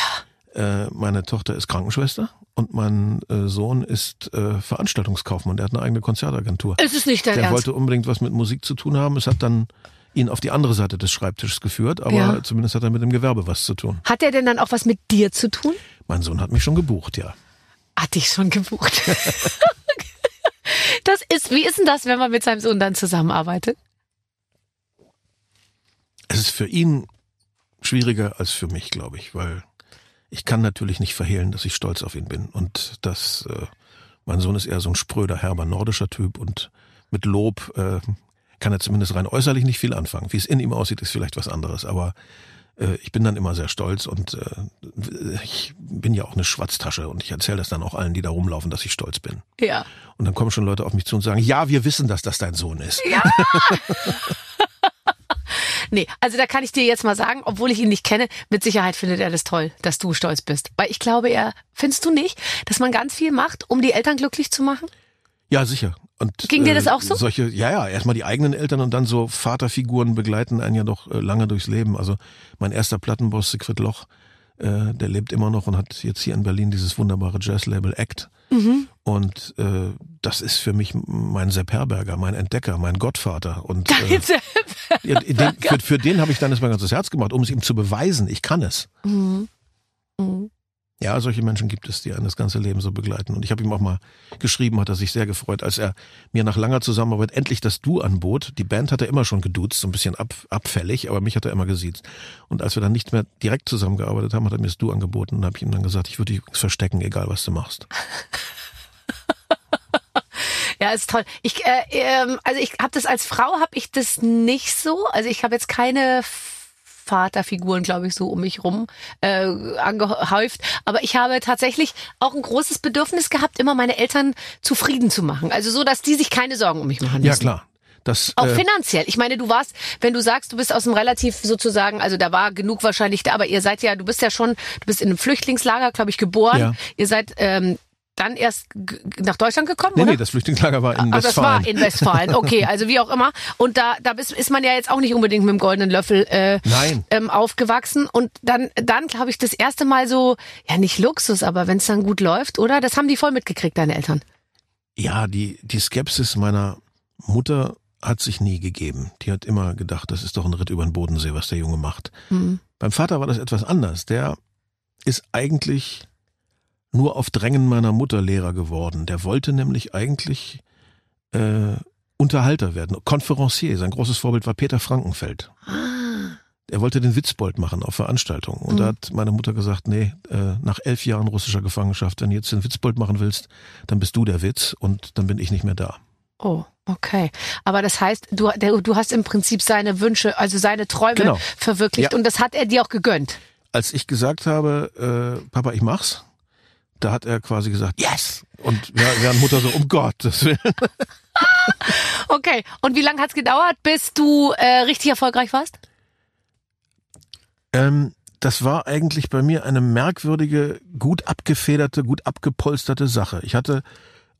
Äh, meine Tochter ist Krankenschwester und mein äh, Sohn ist äh, Veranstaltungskaufmann. Der hat eine eigene Konzertagentur. Es ist nicht dein Der Ernst. wollte unbedingt was mit Musik zu tun haben. Es hat dann ihn auf die andere Seite des Schreibtisches geführt, aber Ja. zumindest hat er mit dem Gewerbe was zu tun. Hat er denn dann auch was mit dir zu tun? Mein Sohn hat mich schon gebucht, ja. Hat dich schon gebucht. das ist, wie ist denn das, wenn man mit seinem Sohn dann zusammenarbeitet? Es ist für ihn schwieriger als für mich, glaube ich, weil ich kann natürlich nicht verhehlen, dass ich stolz auf ihn bin und dass äh, mein Sohn ist eher so ein spröder, herber, nordischer Typ und mit Lob äh, kann er zumindest rein äußerlich nicht viel anfangen. Wie es in ihm aussieht, ist vielleicht was anderes, aber äh, ich bin dann immer sehr stolz und äh, ich bin ja auch eine Schwatztasche und ich erzähle das dann auch allen, die da rumlaufen, dass ich stolz bin. Ja. Und dann kommen schon Leute auf mich zu und sagen, ja, wir wissen, dass das dein Sohn ist. *laughs* Nee, also da kann ich dir jetzt mal sagen, obwohl ich ihn nicht kenne, mit Sicherheit findet er das toll, dass du stolz bist. Weil ich glaube, er, findest du nicht, dass man ganz viel macht, um die Eltern glücklich zu machen? Ja, sicher. Und, Ging dir das auch so? Solche, ja, ja, erstmal die eigenen Eltern und dann so Vaterfiguren begleiten einen ja doch äh, lange durchs Leben. Also mein erster Plattenboss, Siegfried Loch, äh, der lebt immer noch und hat jetzt hier in Berlin dieses wunderbare Jazzlabel Act. Mhm. Und äh, das ist für mich mein Sepp Herberger, mein Entdecker, mein Gottvater. Und äh, *laughs* ja, den, für, für den habe ich dann mein ganzes Herz gemacht, um es ihm zu beweisen, ich kann es. Mhm. Mhm. Ja, solche Menschen gibt es, die einen das ganze Leben so begleiten. Und ich habe ihm auch mal geschrieben, hat er sich sehr gefreut, als er mir nach langer Zusammenarbeit endlich das Du anbot. Die Band hat er immer schon geduzt, so ein bisschen ab, abfällig, aber mich hat er immer gesiezt. Und als wir dann nicht mehr direkt zusammengearbeitet haben, hat er mir das Du angeboten und habe ich ihm dann gesagt, ich würde dich verstecken, egal was du machst. *laughs* Ja, ist toll. Ich, äh, ähm, also ich habe das als Frau habe ich das nicht so. Also ich habe jetzt keine Vaterfiguren, glaube ich, so um mich rum äh, angehäuft. Aber ich habe tatsächlich auch ein großes Bedürfnis gehabt, immer meine Eltern zufrieden zu machen. Also so, dass die sich keine Sorgen um mich machen müssen. Ja, klar. Das, Auch äh, finanziell. Ich meine, du warst, wenn du sagst, du bist aus einem relativ sozusagen, also da war genug wahrscheinlich da, aber ihr seid ja, du bist ja schon, du bist in einem Flüchtlingslager, glaube ich, geboren. Ja. Ihr seid ähm, dann erst nach Deutschland gekommen, nee, oder? nee, das Flüchtlingslager war in das Westfalen. war in Westfalen, okay, *laughs* also wie auch immer. Und da, da ist man ja jetzt auch nicht unbedingt mit dem goldenen Löffel äh, ähm, aufgewachsen. Und dann, dann glaube ich, das erste Mal so, ja nicht Luxus, aber wenn es dann gut läuft, oder? Das haben die voll mitgekriegt, deine Eltern. Ja, die, die Skepsis meiner Mutter hat sich nie gegeben. Die hat immer gedacht, das ist doch ein Ritt über den Bodensee, was der Junge macht. Hm. Beim Vater war das etwas anders. Der ist eigentlich nur auf Drängen meiner Mutter Lehrer geworden. Der wollte nämlich eigentlich äh, Unterhalter werden, Konferencier. Sein großes Vorbild war Peter Frankenfeld. Ah. Er wollte den Witzbold machen auf Veranstaltungen. Und da Mhm. hat meine Mutter gesagt, nee, äh, nach elf Jahren russischer Gefangenschaft, wenn du jetzt den Witzbold machen willst, dann bist du der Witz und dann bin ich nicht mehr da. Oh, okay. Aber das heißt, du, der, du hast im Prinzip seine Wünsche, also seine Träume Genau. verwirklicht Ja. und das hat er dir auch gegönnt. Als ich gesagt habe, äh, Papa, ich mach's, da hat er quasi gesagt, yes! Und ja, während Mutter so, um Gottes Willen. *laughs* Okay. Und wie lange hat's gedauert, bis du äh, richtig erfolgreich warst? Ähm, das war eigentlich bei mir eine merkwürdige, gut abgefederte, gut abgepolsterte Sache. Ich hatte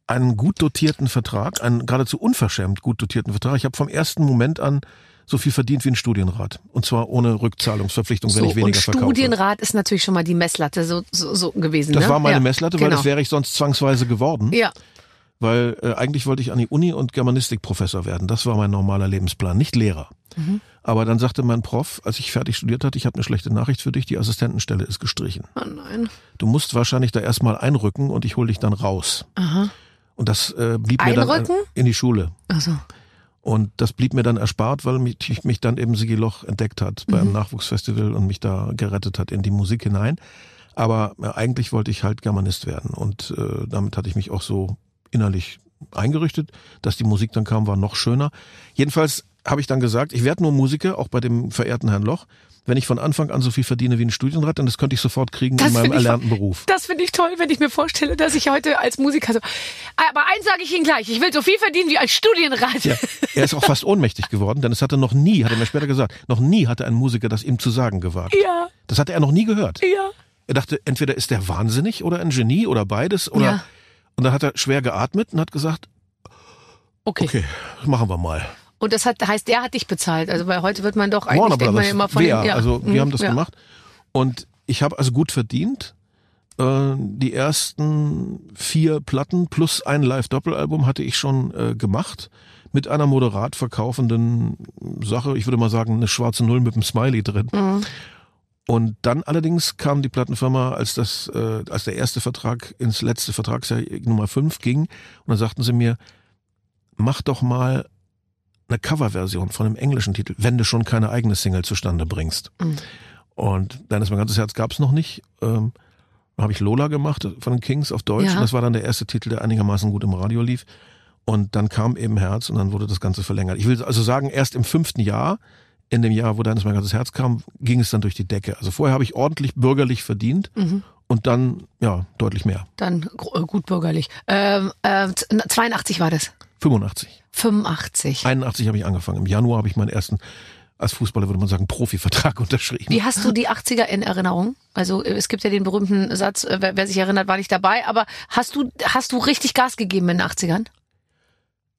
einen gut dotierten Vertrag, einen geradezu unverschämt gut dotierten Vertrag. Ich habe vom ersten Moment an so viel verdient wie ein Studienrat. Und zwar ohne Rückzahlungsverpflichtung, wenn So, ich weniger und verkaufe. Studienrat ist natürlich schon mal die Messlatte so, so, so gewesen. Das ne? war meine ja, Messlatte, weil genau. das wäre ich sonst zwangsweise geworden. Ja, Weil äh, eigentlich wollte ich an die Uni und Germanistikprofessor werden. Das war mein normaler Lebensplan, nicht Lehrer. Mhm. Aber dann sagte mein Prof, als ich fertig studiert hatte, ich habe eine schlechte Nachricht für dich, die Assistentenstelle ist gestrichen. oh nein. Du musst wahrscheinlich da erstmal einrücken und ich hole dich dann raus. Aha. Und das äh, blieb mir dann Einrücken? in die Schule. Also, Und das blieb mir dann erspart, weil mich, mich dann eben Sigi Loch entdeckt hat beim Mhm. Nachwuchsfestival und mich da gerettet hat in die Musik hinein. Aber eigentlich wollte ich halt Germanist werden und äh, damit hatte ich mich auch so innerlich eingerichtet. Dass die Musik dann kam, war noch schöner. Jedenfalls habe ich dann gesagt, ich werde nur Musiker, auch bei dem verehrten Herrn Loch, wenn ich von Anfang an so viel verdiene wie ein Studienrat, dann das könnte ich sofort kriegen Das in meinem find ich erlernten Beruf. das finde ich toll, wenn ich mir vorstelle, dass ich heute als Musiker so. Aber eins sage ich Ihnen gleich, ich will so viel verdienen wie als Studienrat. Ja, er ist auch fast ohnmächtig geworden, denn es hatte noch nie, hat er mir später gesagt, noch nie hatte ein Musiker das ihm zu sagen gewagt. ja. Das hatte er noch nie gehört. ja. Er dachte, entweder ist der wahnsinnig oder ein Genie oder beides. Oder Ja. Und dann hat er schwer geatmet und hat gesagt, Okay. okay, machen wir mal. Und das hat, heißt, der hat dich bezahlt. Also weil heute wird man doch eigentlich Warner denkt man immer von wer? den, ja. also wir Mhm, haben das ja. gemacht. Und ich habe also gut verdient. Äh, Die ersten vier Platten plus ein Live-Doppelalbum hatte ich schon äh, gemacht. Mit einer moderat verkaufenden Sache. Ich würde mal sagen, eine schwarze Null mit einem Smiley drin. Mhm. Und dann allerdings kam die Plattenfirma, als das, äh, als der erste Vertrag ins letzte Vertragsjahr Nummer 5 ging, und dann sagten sie mir, mach doch mal eine Coverversion von einem englischen Titel, wenn du schon keine eigene Single zustande bringst. Mhm. Und dann ist mein ganzes Herz gab's noch nicht. Ähm, habe ich Lola gemacht von den Kings auf Deutsch. Ja. Und das war dann der erste Titel, der einigermaßen gut im Radio lief. Und dann kam eben Herz und dann wurde das Ganze verlängert. Ich will also sagen, erst im fünften Jahr, in dem Jahr, wo dann mein ganzes Herz kam, ging es dann durch die Decke. Also vorher habe ich ordentlich bürgerlich verdient Mhm. und dann, ja, deutlich mehr. Dann äh, gut bürgerlich. Ähm, äh, 82 war das. 85. 85. 81 habe ich angefangen. Im Januar habe ich meinen ersten, als Fußballer würde man sagen, Profivertrag *laughs* unterschrieben. Wie hast du die 80er in Erinnerung? Also es gibt ja den berühmten Satz, äh, wer, wer sich erinnert, war nicht dabei. Aber hast du hast du richtig Gas gegeben in den 80ern?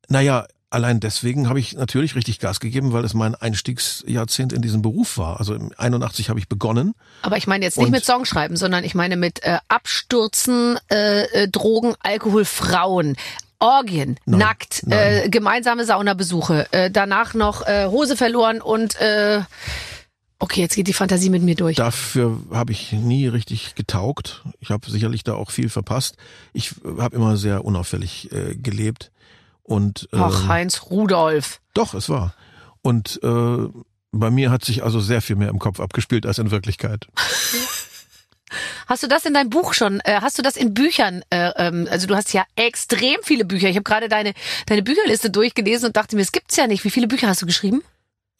Naja, allein deswegen habe ich natürlich richtig Gas gegeben, weil es mein Einstiegsjahrzehnt in diesem Beruf war. Also im 81 habe ich begonnen. Aber ich meine jetzt nicht mit Songschreiben, sondern ich meine mit äh, Abstürzen, äh, äh, Drogen, Alkohol, Frauen. Orgien, Nein, nackt, nein. Äh, gemeinsame Saunabesuche, äh, danach noch äh, Hose verloren und äh, okay, jetzt geht die Fantasie mit mir durch. Dafür habe ich nie richtig getaugt. Ich habe sicherlich da auch viel verpasst. Ich habe immer sehr unauffällig äh, gelebt. Und äh, Ach, Heinz Rudolf. doch, es war. Und äh, bei mir hat sich also sehr viel mehr im Kopf abgespielt als in Wirklichkeit. *laughs* Hast du das in deinem Buch schon? Äh, hast du das in Büchern? Äh, ähm, also du hast ja extrem viele Bücher. Ich habe gerade deine deine Bücherliste durchgelesen und dachte mir, es gibt's ja nicht. Wie viele Bücher hast du geschrieben?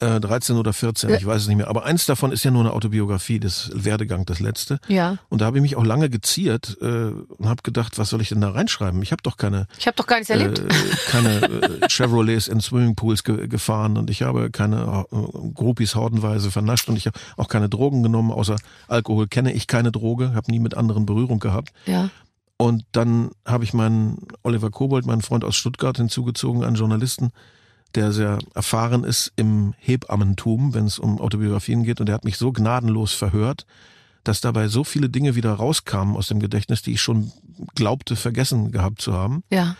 Äh, 13 oder 14, Ja. ich weiß es nicht mehr. Aber eins davon ist ja nur eine Autobiografie, das Werdegang, das letzte. Ja. Und da habe ich mich auch lange geziert äh, und habe gedacht, was soll ich denn da reinschreiben? Ich habe doch keine Ich habe doch gar nichts erlebt. äh, *laughs* keine äh, Chevrolets in Swimmingpools ge gefahren und ich habe keine äh, Groupies hordenweise vernascht und ich habe auch keine Drogen genommen, außer Alkohol kenne ich keine Droge, habe nie mit anderen Berührung gehabt. ja. Und dann habe ich meinen Oliver Kobold, meinen Freund aus Stuttgart, hinzugezogen, einen Journalisten, der sehr erfahren ist im Hebammentum, wenn es um Autobiografien geht. Und der hat mich so gnadenlos verhört, dass dabei so viele Dinge wieder rauskamen aus dem Gedächtnis, die ich schon glaubte vergessen gehabt zu haben Ja.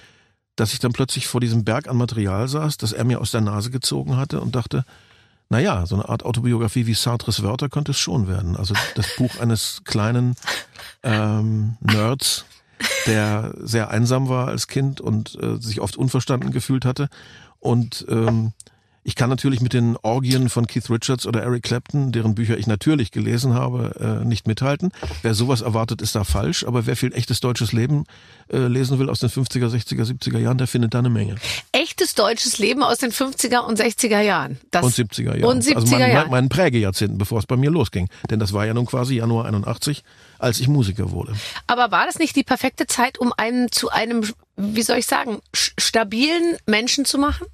dass ich dann plötzlich vor diesem Berg an Material saß, das er mir aus der Nase gezogen hatte und dachte, na ja, so eine Art Autobiografie wie Sartres Wörter könnte es schon werden. Also das Buch *laughs* eines kleinen ähm, Nerds, der sehr einsam war als Kind und äh, sich oft unverstanden gefühlt hatte. Und ähm, ich kann natürlich mit den Orgien von Keith Richards oder Eric Clapton, deren Bücher ich natürlich gelesen habe, äh, nicht mithalten. Wer sowas erwartet, ist da falsch. Aber wer viel echtes deutsches Leben äh, lesen will aus den 50er, 60er, 70er Jahren, der findet da eine Menge. Echtes deutsches Leben aus den 50er und 60er Jahren. Das Und 70er Jahren. Und 70er also mein, Jahren. mein, meinen Prägejahrzehnten, bevor es bei mir losging. Denn das war ja nun quasi Januar 81, als ich Musiker wurde. Aber war das nicht die perfekte Zeit, um einen zu einem, wie soll ich sagen, stabilen Menschen zu machen?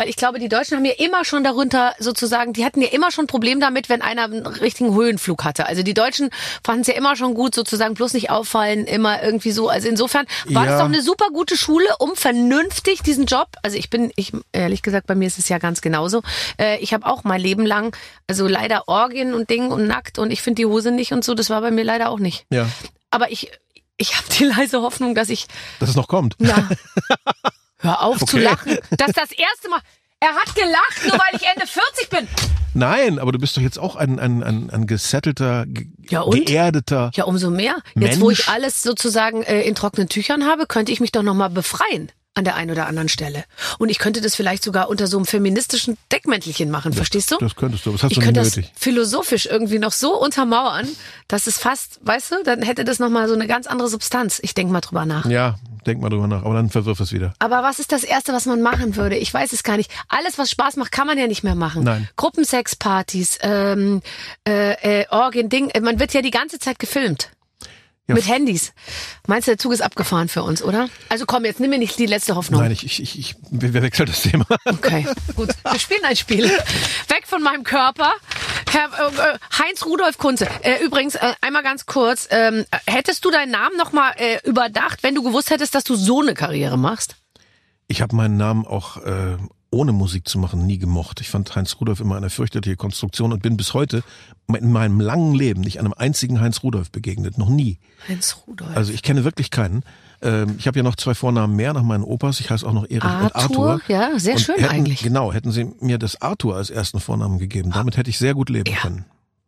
Weil ich glaube, die Deutschen haben ja immer schon darunter sozusagen, die hatten ja immer schon ein Problem damit, wenn einer einen richtigen Höhenflug hatte. Also die Deutschen fanden es ja immer schon gut, sozusagen bloß nicht auffallen, immer irgendwie so. Also insofern war Ja. das doch eine super gute Schule, um vernünftig diesen Job. Also ich bin, ich ehrlich gesagt, bei mir ist es ja ganz genauso. Äh, ich habe auch mein Leben lang, also leider Orgien und Ding und nackt und ich finde die Hose nicht und so. Das war bei mir leider auch nicht. Ja, Aber ich, ich habe die leise Hoffnung, dass ich dass es noch kommt. ja. *laughs* Hör auf zu Okay. lachen. Das ist das erste Mal. Er hat gelacht, nur weil ich Ende 40 bin. Nein, aber du bist doch jetzt auch ein, ein, ein, ein gesettelter, ge Ja, und? geerdeter. Ja, umso mehr. Jetzt, wo Mensch. ich alles sozusagen äh, in trockenen Tüchern habe, könnte ich mich doch nochmal befreien an der einen oder anderen Stelle. Und ich könnte das vielleicht sogar unter so einem feministischen Deckmäntelchen machen, verstehst du? Das könntest du, aber das hast ich du nicht könnte das nötig. philosophisch irgendwie noch so untermauern, dass es fast, weißt du, dann hätte das nochmal so eine ganz andere Substanz. Ich denk mal drüber nach. Ja, denk mal drüber nach, aber dann verwirf es wieder. Aber was ist das Erste, was man machen würde? Ich weiß es gar nicht. Alles, was Spaß macht, kann man ja nicht mehr machen. Nein. Gruppensexpartys, ähm, äh, äh, Orgien, Ding. Man wird ja die ganze Zeit gefilmt. Ja. Mit Handys. Meinst du, der Zug ist abgefahren für uns, oder? Also komm, jetzt nimm mir nicht die letzte Hoffnung. Nein, ich, ich, ich, wir wechseln das Thema. Okay, gut. Wir spielen ein Spiel. *laughs* Weg von meinem Körper. Herr äh, äh, Heinz Rudolf Kunze. Äh, übrigens, äh, einmal ganz kurz. Ähm, hättest du deinen Namen nochmal äh, überdacht, wenn du gewusst hättest, dass du so eine Karriere machst? Ich habe meinen Namen auch äh, ohne Musik zu machen nie gemocht. Ich fand Heinz Rudolf immer eine fürchterliche Konstruktion und bin bis heute in meinem langen Leben nicht einem einzigen Heinz Rudolf begegnet. Noch nie. Heinz Rudolf. Also ich kenne wirklich keinen. Ähm, ich habe ja noch zwei Vornamen mehr nach meinen Opas. Ich heiße auch noch Erich und Arthur, Arthur. ja, sehr Und schön hätten, eigentlich. Genau, hätten sie mir das Arthur als ersten Vornamen gegeben. Damit hätte ich sehr gut leben Ja. können.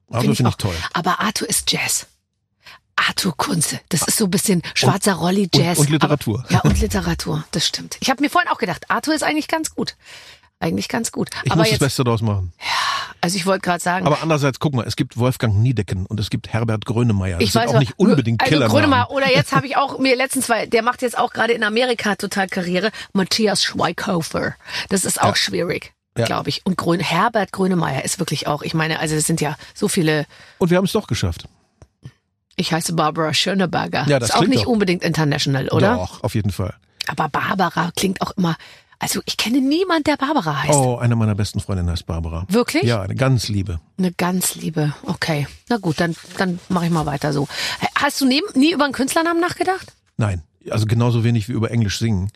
Find Arthur finde ich auch. toll. Aber Arthur ist Jazz. Arthur Kunze. Das ist so ein bisschen schwarzer Rolli Jazz. und Literatur. Aber, ja, und Literatur. Das stimmt. Ich habe mir vorhin auch gedacht, Arthur ist eigentlich ganz gut. Eigentlich ganz gut. Ich aber muss jetzt, das Beste daraus machen. also ich wollte gerade sagen, Aber andererseits, guck mal, es gibt Wolfgang Niedecken und es gibt Herbert Grönemeyer. Das ich sind weiß auch aber- nicht unbedingt also Killer. Grönemeyer, oder jetzt *laughs* habe ich auch mir letztens, weil der macht jetzt auch gerade in Amerika total Karriere, Matthias Schweighofer. Das ist auch schwierig, Ja. glaube ich. Und Grön, Herbert Grönemeyer ist wirklich auch, ich meine, also das sind ja so viele Und wir haben es doch geschafft. Ich heiße Barbara Schöneberger. Ja, das ist auch nicht doch. unbedingt international, oder? Doch, auf jeden Fall. Aber Barbara klingt auch immer. Also ich kenne niemand, der Barbara heißt. Oh, eine meiner besten Freundinnen heißt Barbara. Wirklich? Ja, eine ganz liebe. Eine ganz liebe. Okay. Na gut, dann, dann mache ich mal weiter so. Hast du nie, nie über einen Künstlernamen nachgedacht? Nein, also genauso wenig wie über Englisch singen.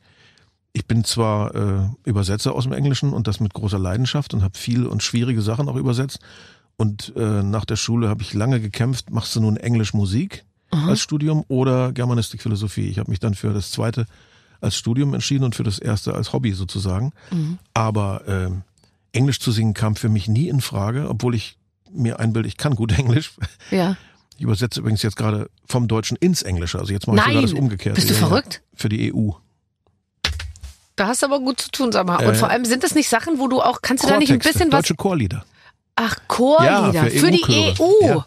Ich bin zwar äh, Übersetzer aus dem Englischen und das mit großer Leidenschaft und habe viel und schwierige Sachen auch übersetzt. Und äh, nach der Schule habe ich lange gekämpft, machst du nun Englisch Musik als Studium oder Germanistik Philosophie? Ich habe mich dann für das zweite als Studium entschieden und für das erste als Hobby sozusagen. Aber ähm, Englisch zu singen kam für mich nie in Frage, obwohl ich mir einbilde, ich kann gut *laughs* Englisch. Ja. Ich übersetze übrigens jetzt gerade vom Deutschen ins Englische. Also jetzt mache ich sogar das Umgekehrte. Bist du verrückt? Für die E EU. Da hast du aber gut zu tun, sag mal. Äh, Und vor allem sind das nicht Sachen, wo du auch, kannst du da nicht ein bisschen was. Deutsche Chorlieder. Ach, Chorlieder. Ja, für für die. EU. Ja.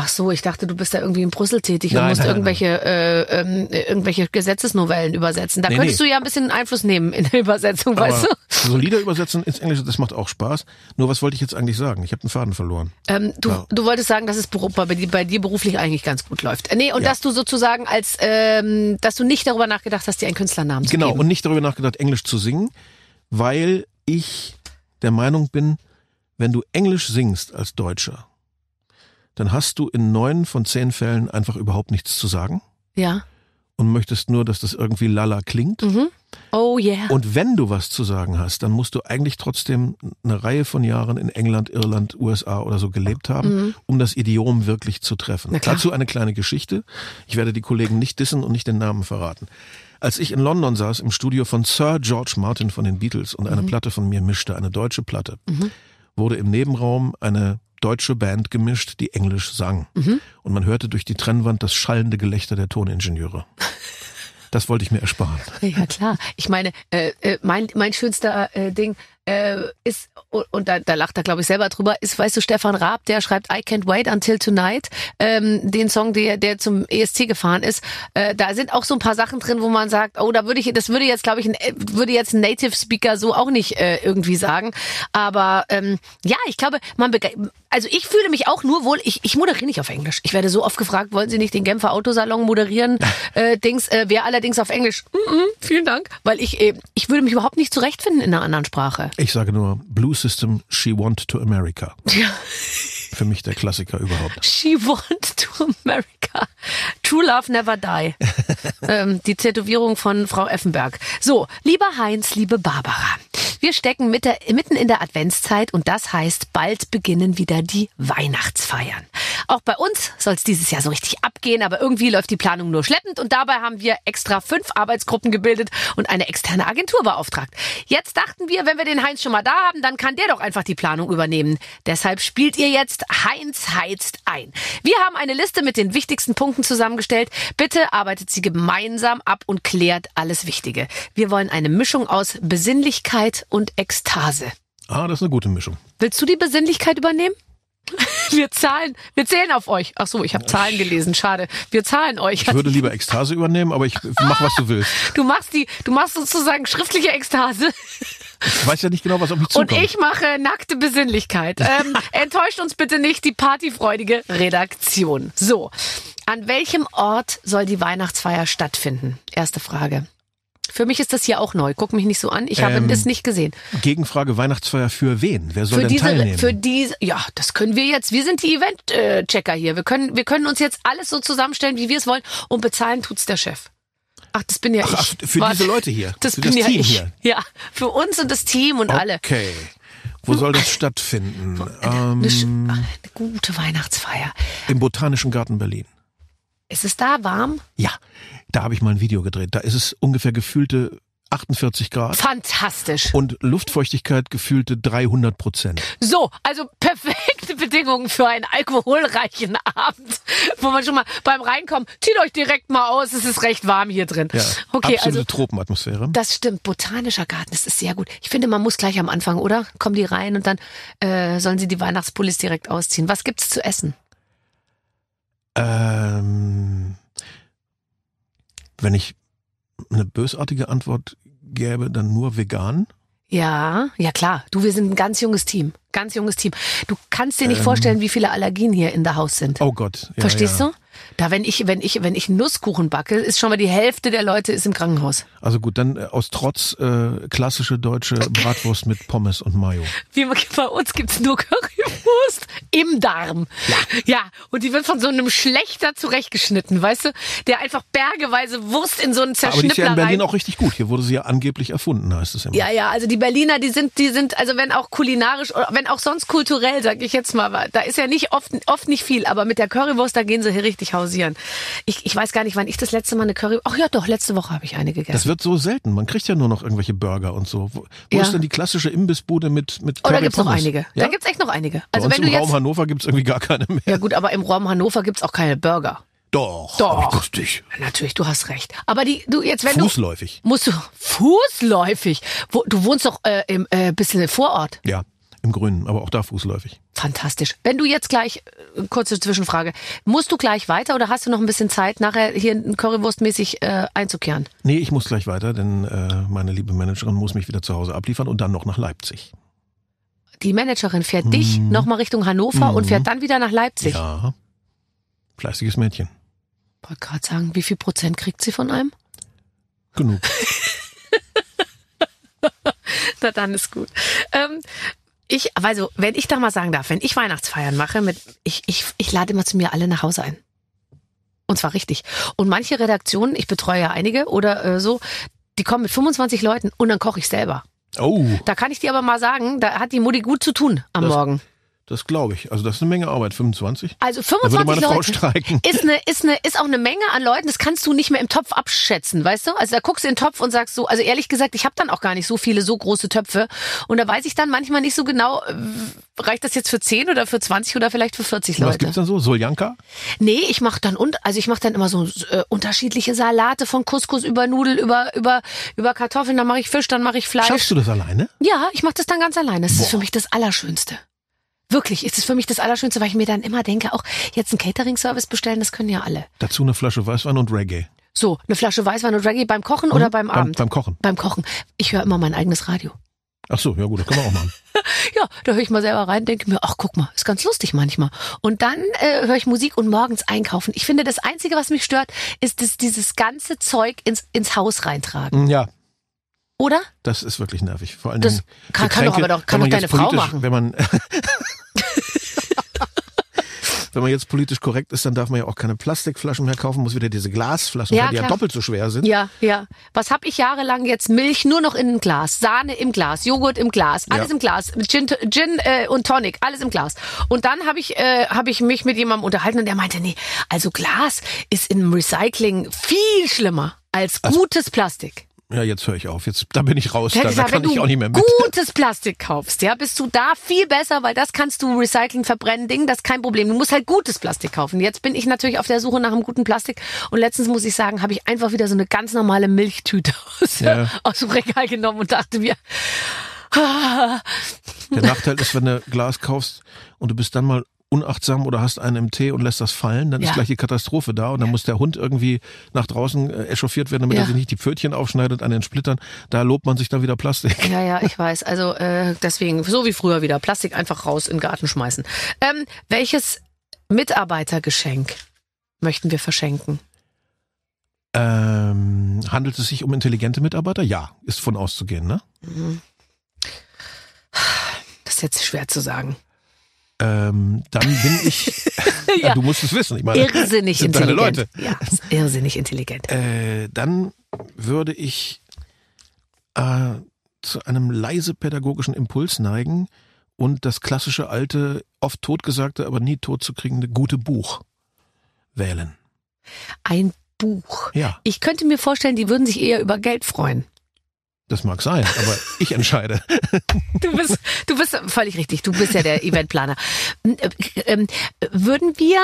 Ach so, ich dachte, du bist da irgendwie in Brüssel tätig und Nein, musst nein, nein, irgendwelche, Äh, ähm, äh, irgendwelche Gesetzesnovellen übersetzen. Da Nee, könntest nee. du ja ein bisschen Einfluss nehmen in der Übersetzung, weißt du? Aber so Lieder übersetzen ins Englische, das macht auch Spaß. Nur was wollte ich jetzt eigentlich sagen? Ich habe den Faden verloren. Ähm, du, Ja. du wolltest sagen, dass es bei, dir- bei dir beruflich eigentlich ganz gut läuft. Äh, Nee, und Ja. dass du sozusagen als, ähm, dass du nicht darüber nachgedacht hast, dir einen Künstlernamen zu Genau, geben. und nicht darüber nachgedacht, Englisch zu singen, weil ich der Meinung bin, wenn du Englisch singst als Deutscher, dann hast du in neun von zehn Fällen einfach überhaupt nichts zu sagen ja. und möchtest nur, dass das irgendwie lala klingt. Mhm. Oh yeah. Und wenn du was zu sagen hast, dann musst du eigentlich trotzdem eine Reihe von Jahren in England, Irland, USA oder so gelebt haben, um das Idiom wirklich zu treffen. Mhm. Dazu eine kleine Geschichte. Ich werde die Kollegen nicht dissen und nicht den Namen verraten. Als ich in London saß im Studio von Sir George Martin von den Beatles und Mhm. eine Platte von mir mischte, eine deutsche Platte, wurde im Nebenraum eine deutsche Band gemischt, die Englisch sang. Mhm. Und man hörte durch die Trennwand das schallende Gelächter der Toningenieure. *laughs* Das wollte ich mir ersparen. Ja, klar. Ich meine, äh, äh, mein, mein schönster äh, Ding äh, ist, und, da, da lacht er, glaube ich, selber drüber, ist, weißt du, Stefan Raab, der schreibt I Can't Wait Until Tonight, ähm, den Song, der, der zum ESC gefahren ist. Äh, da sind auch so ein paar Sachen drin, wo man sagt, oh, da würde ich, das würde jetzt, glaube ich, ein, äh, würde jetzt ein Native Speaker so auch nicht äh, irgendwie sagen. Aber ähm, ja, ich glaube, man also ich fühle mich auch nur wohl, ich, ich moderiere nicht auf Englisch. Ich werde so oft gefragt, wollen Sie nicht den Genfer Autosalon moderieren? *laughs* äh, Dings, äh, wer allerdings auf Englisch. Mm -mm, vielen Dank. Weil ich, äh, ich würde mich überhaupt nicht zurechtfinden in einer anderen Sprache. Ich sage nur Blue System, She Want to America. Ja. Für mich der Klassiker überhaupt. She want to America. True love never die. *laughs* ähm, die Tätowierung von Frau Effenberg. So, lieber Heinz, liebe Barbara. Wir stecken mit der, mitten in der Adventszeit und das heißt, bald beginnen wieder die Weihnachtsfeiern. Auch bei uns soll es dieses Jahr so richtig abgehen, aber irgendwie läuft die Planung nur schleppend und dabei haben wir extra fünf Arbeitsgruppen gebildet und eine externe Agentur beauftragt. Jetzt dachten wir, wenn wir den Heinz schon mal da haben, dann kann der doch einfach die Planung übernehmen. Deshalb spielt ihr jetzt Heinz heizt ein. Wir haben eine Liste mit den wichtigsten Punkten zusammengestellt. Bitte arbeitet sie gemeinsam ab und klärt alles Wichtige. Wir wollen eine Mischung aus Besinnlichkeit und Ekstase. Ah, das ist eine gute Mischung. Willst du die Besinnlichkeit übernehmen? *laughs* Wir zahlen, wir zählen auf euch. Ach so, ich habe Zahlen gelesen. Schade. Wir zahlen euch. Ich würde lieber Ekstase übernehmen, aber ich mach, was du willst. *laughs* Du machst die, du machst sozusagen schriftliche Ekstase Ich weiß ja nicht genau, was auf mich zukommt. und ich mache nackte Besinnlichkeit. *laughs* Ähm, enttäuscht uns bitte nicht die partyfreudige Redaktion. So, an welchem Ort soll die Weihnachtsfeier stattfinden? Erste Frage. Für mich ist das hier auch neu. Guck mich nicht so an. Ich habe Ähm, das nicht gesehen. Gegenfrage Weihnachtsfeier für wen? Wer soll Für denn diese, teilnehmen? für diese, ja, das können wir jetzt. Wir sind die Event-Checker hier. Wir können, wir können uns jetzt alles so zusammenstellen, wie wir es wollen. Und bezahlen tut's der Chef. Ach, das bin ja Ach, ich. ach, für Warte. diese Leute hier. Das Für bin das ja Team ich. hier. Ja, für uns und das Team und alle. Okay. Wo soll das stattfinden? Eine, Ähm, eine gute Weihnachtsfeier. Im Botanischen Garten Berlin. Ist es da warm? Ja, da habe ich mal ein Video gedreht. Da ist es ungefähr gefühlte 48 Grad Fantastisch. und Luftfeuchtigkeit gefühlte 300 Prozent. So, also perfekte Bedingungen für einen alkoholreichen Abend, wo man schon mal beim Reinkommen, zieht euch direkt mal aus, es ist recht warm hier drin. Ja, okay, absolute also Tropenatmosphäre. das stimmt. Botanischer Garten, das ist sehr gut. Ich finde, man muss gleich am Anfang, oder? Kommen die rein und dann äh, sollen sie die Weihnachtspullis direkt ausziehen. Was gibt's zu essen? Ähm, wenn ich eine bösartige Antwort gäbe, dann nur vegan. Ja, ja klar. Du, wir sind ein ganz junges Team. Ganz junges Team. Du kannst dir nicht Ähm. vorstellen, wie viele Allergien hier in der Haus sind. Oh Gott. Ja, Verstehst ja. du? Da, wenn ich, wenn ich, wenn ich Nusskuchen backe, ist schon mal die Hälfte der Leute ist im Krankenhaus. Also gut, dann äh, aus Trotz äh, klassische deutsche Bratwurst mit Pommes und Mayo. Wie bei uns gibt's nur Currywurst im Darm. Ja. ja. Und die wird von so einem Schlechter zurechtgeschnitten, weißt du? Der einfach bergeweise Wurst in so einen Aber die ist ja in Berlin rein. auch richtig gut. Hier wurde sie ja angeblich erfunden, heißt es immer. Ja, ja, also die Berliner, die sind, die sind, also wenn auch kulinarisch oder wenn auch sonst kulturell, sag ich jetzt mal, da ist ja nicht oft, oft nicht viel, aber mit der Currywurst, da gehen sie hier richtig hausieren. Ich, ich weiß gar nicht, wann ich das letzte Mal eine Curry, ach ja, doch, letzte Woche habe ich eine gegessen. Das wird so selten. Man kriegt ja nur noch irgendwelche Burger und so. Wo, wo Ja. ist denn die klassische Imbissbude mit mit Oh, da Curry gibt's noch einige. Ja? Da gibt's echt noch einige. Also wenn du im Raum jetzt, Hannover gibt's irgendwie gar keine mehr. ja gut, aber im Raum Hannover gibt's auch keine Burger. Doch. Doch. Aber lustig. Natürlich, du hast recht. Aber die, du jetzt, wenn Fußläufig. du musst du *laughs* fußläufig. Wo, du wohnst doch äh, im äh, bisschen Vorort. Ja, im Grünen, aber auch da fußläufig. Fantastisch. Wenn du jetzt gleich, äh, kurze Zwischenfrage, musst du gleich weiter oder hast du noch ein bisschen Zeit, nachher hier Currywurstmäßig äh, einzukehren? Nee, ich muss gleich weiter, denn äh, meine liebe Managerin muss mich wieder zu Hause abliefern und dann noch nach Leipzig. Die Managerin fährt dich nochmal Richtung Hannover und Mhm. fährt dann wieder nach Leipzig. Ja. Fleißiges Mädchen. Wollte gerade sagen, wie viel Prozent kriegt sie von einem? Genug. *laughs* Na, dann ist gut. Ähm, ich, also, wenn ich da mal sagen darf, wenn ich Weihnachtsfeiern mache, mit, ich, ich, ich lade immer zu mir alle nach Hause ein. Und zwar richtig. Und manche Redaktionen, ich betreue ja einige oder äh, so, die kommen mit 25 Leuten und dann koche ich selber. Oh, Da kann ich dir aber mal sagen, da hat die Mutti gut zu tun am Das- Morgen. Das glaube ich. Also das ist eine Menge Arbeit, 25. Also Da würde 25 meine Frau Leute ist eine ist eine ist auch eine Menge an Leuten, das kannst du nicht mehr im Topf abschätzen, weißt du? Also da guckst du in den Topf und sagst so, also ehrlich gesagt, ich habe dann auch gar nicht so viele so große Töpfe und da weiß ich dann manchmal nicht so genau, äh, reicht das jetzt für 10 oder für 20 oder vielleicht für 40 Was Leute. gibt's dann so? Soljanka? Nee, ich mache dann und also ich mache dann immer so äh, unterschiedliche Salate von Couscous über Nudel über über über Kartoffeln, dann mache ich Fisch, dann mache ich Fleisch. Schaffst du das alleine? Ja, ich mache das dann ganz alleine. Das ist Boah. für mich das Allerschönste. Wirklich, ist es für mich das Allerschönste, weil ich mir dann immer denke, auch jetzt einen Catering-Service bestellen, das können ja alle. Dazu eine Flasche Weißwein und Reggae. So, eine Flasche Weißwein und Reggae beim Kochen oder beim Hm? Beim, Abend? beim Kochen. Beim Kochen. Ich höre immer mein eigenes Radio. Ach so, ja gut, das können wir auch machen. *laughs* Ja, da höre ich mal selber rein, denke mir, ach guck mal, ist ganz lustig manchmal. Und dann äh, höre ich Musik und morgens einkaufen. Ich finde, das Einzige, was mich stört, ist das, dieses ganze Zeug ins, ins Haus reintragen. Ja, Oder? das ist wirklich nervig. Vor allen Das Dingen kann- kann doch Getränke, aber doch- kann doch deine Frau machen. Wenn man, *laughs* wenn man jetzt politisch korrekt ist, dann darf man ja auch keine Plastikflaschen mehr kaufen, muss wieder diese Glasflaschen, Ja, weil die ja klar. doppelt so schwer sind. Ja, ja. Was habe ich jahrelang jetzt? Milch nur noch in einem Glas, Sahne im Glas, Joghurt im Glas, alles Ja. im Glas, Gin, Gin äh, und Tonic, alles im Glas. Und dann habe ich, äh, hab ich mich mit jemandem unterhalten und der meinte, nee, also Glas ist im Recycling viel schlimmer als gutes Plastik. Ja, jetzt höre ich auf. Jetzt, da bin ich raus. Da, da kann ich auch nicht mehr mit. gutes Plastik kaufst, ja, bist du da viel besser, weil das kannst du recyceln, verbrennen, Ding, das ist kein Problem. Du musst halt gutes Plastik kaufen. Jetzt bin ich natürlich auf der Suche nach einem guten Plastik und letztens muss ich sagen, habe ich einfach wieder so eine ganz normale Milchtüte aus, Ja. *laughs* aus dem Regal genommen und dachte mir, *laughs* Der Nachteil ist, wenn du Glas kaufst und du bist dann mal unachtsam oder hast einen im Tee und lässt das fallen, dann Ja. ist gleich die Katastrophe da und dann muss der Hund irgendwie nach draußen äh, echauffiert werden, damit Ja. er sich nicht die Pfötchen aufschneidet an den Splittern. Da lobt man sich dann wieder Plastik. ja, ja, ich weiß. Also äh, deswegen, so wie früher wieder, Plastik einfach raus in den Garten schmeißen. Ähm, welches Mitarbeitergeschenk möchten wir verschenken? Ähm, handelt es sich um intelligente Mitarbeiter? Ja, ist von auszugehen, ne? Das ist jetzt schwer zu sagen. Ähm, dann bin ich. *laughs* Ja. *laughs* Du musst es wissen. Ich meine, Irrsinnig sind deine intelligent. Leute. Ja, ist irrsinnig intelligent. Äh, dann würde ich äh, zu einem leise pädagogischen Impuls neigen und das klassische alte, oft totgesagte, aber nie totzukriegende gute Buch wählen. Ein Buch. Ja, Ich könnte mir vorstellen, die würden sich eher über Geld freuen. Das mag sein, aber ich entscheide. *laughs* Du bist, du bist völlig richtig. Du bist ja der Eventplaner. Ähm, würden wir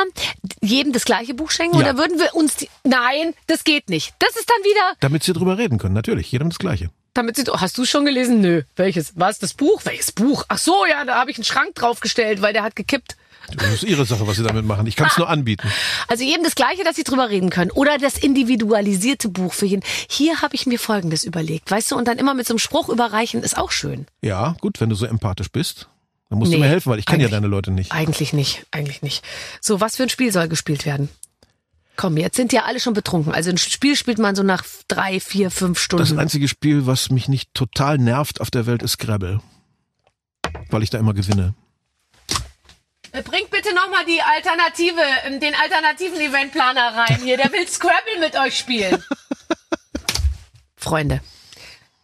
jedem das gleiche Buch schenken Ja. oder würden wir uns die, nein, das geht nicht. Das ist dann wieder, Damit sie drüber reden können, natürlich. Jedem das Gleiche. damit sie, hast du schon gelesen? Nö. Welches? Was? Das Buch? Welches Buch? Ach so, ja, da habe ich einen Schrank draufgestellt, weil der hat gekippt. Das ist ihre Sache, was sie damit machen. Ich kann es nur anbieten. Also jedem das Gleiche, dass sie drüber reden können. Oder das individualisierte Buch für jeden. Hier habe ich mir Folgendes überlegt, weißt du, und dann immer mit so einem Spruch überreichen, ist auch schön. Ja, gut, wenn du so empathisch bist, dann musst Nee, du mir helfen, weil ich kenne ja deine Leute nicht. Eigentlich nicht, eigentlich nicht. So, was für ein Spiel soll gespielt werden? Komm, jetzt sind ja alle schon betrunken. Also ein Spiel spielt man so nach drei, vier, fünf Das Stunden. einzige Spiel, was mich nicht total nervt auf der Welt, ist Scrabble. Weil ich da immer gewinne. Bringt bitte nochmal die Alternative, ähm, den alternativen Eventplaner rein hier. Der will Scrabble mit euch spielen. *laughs* Freunde,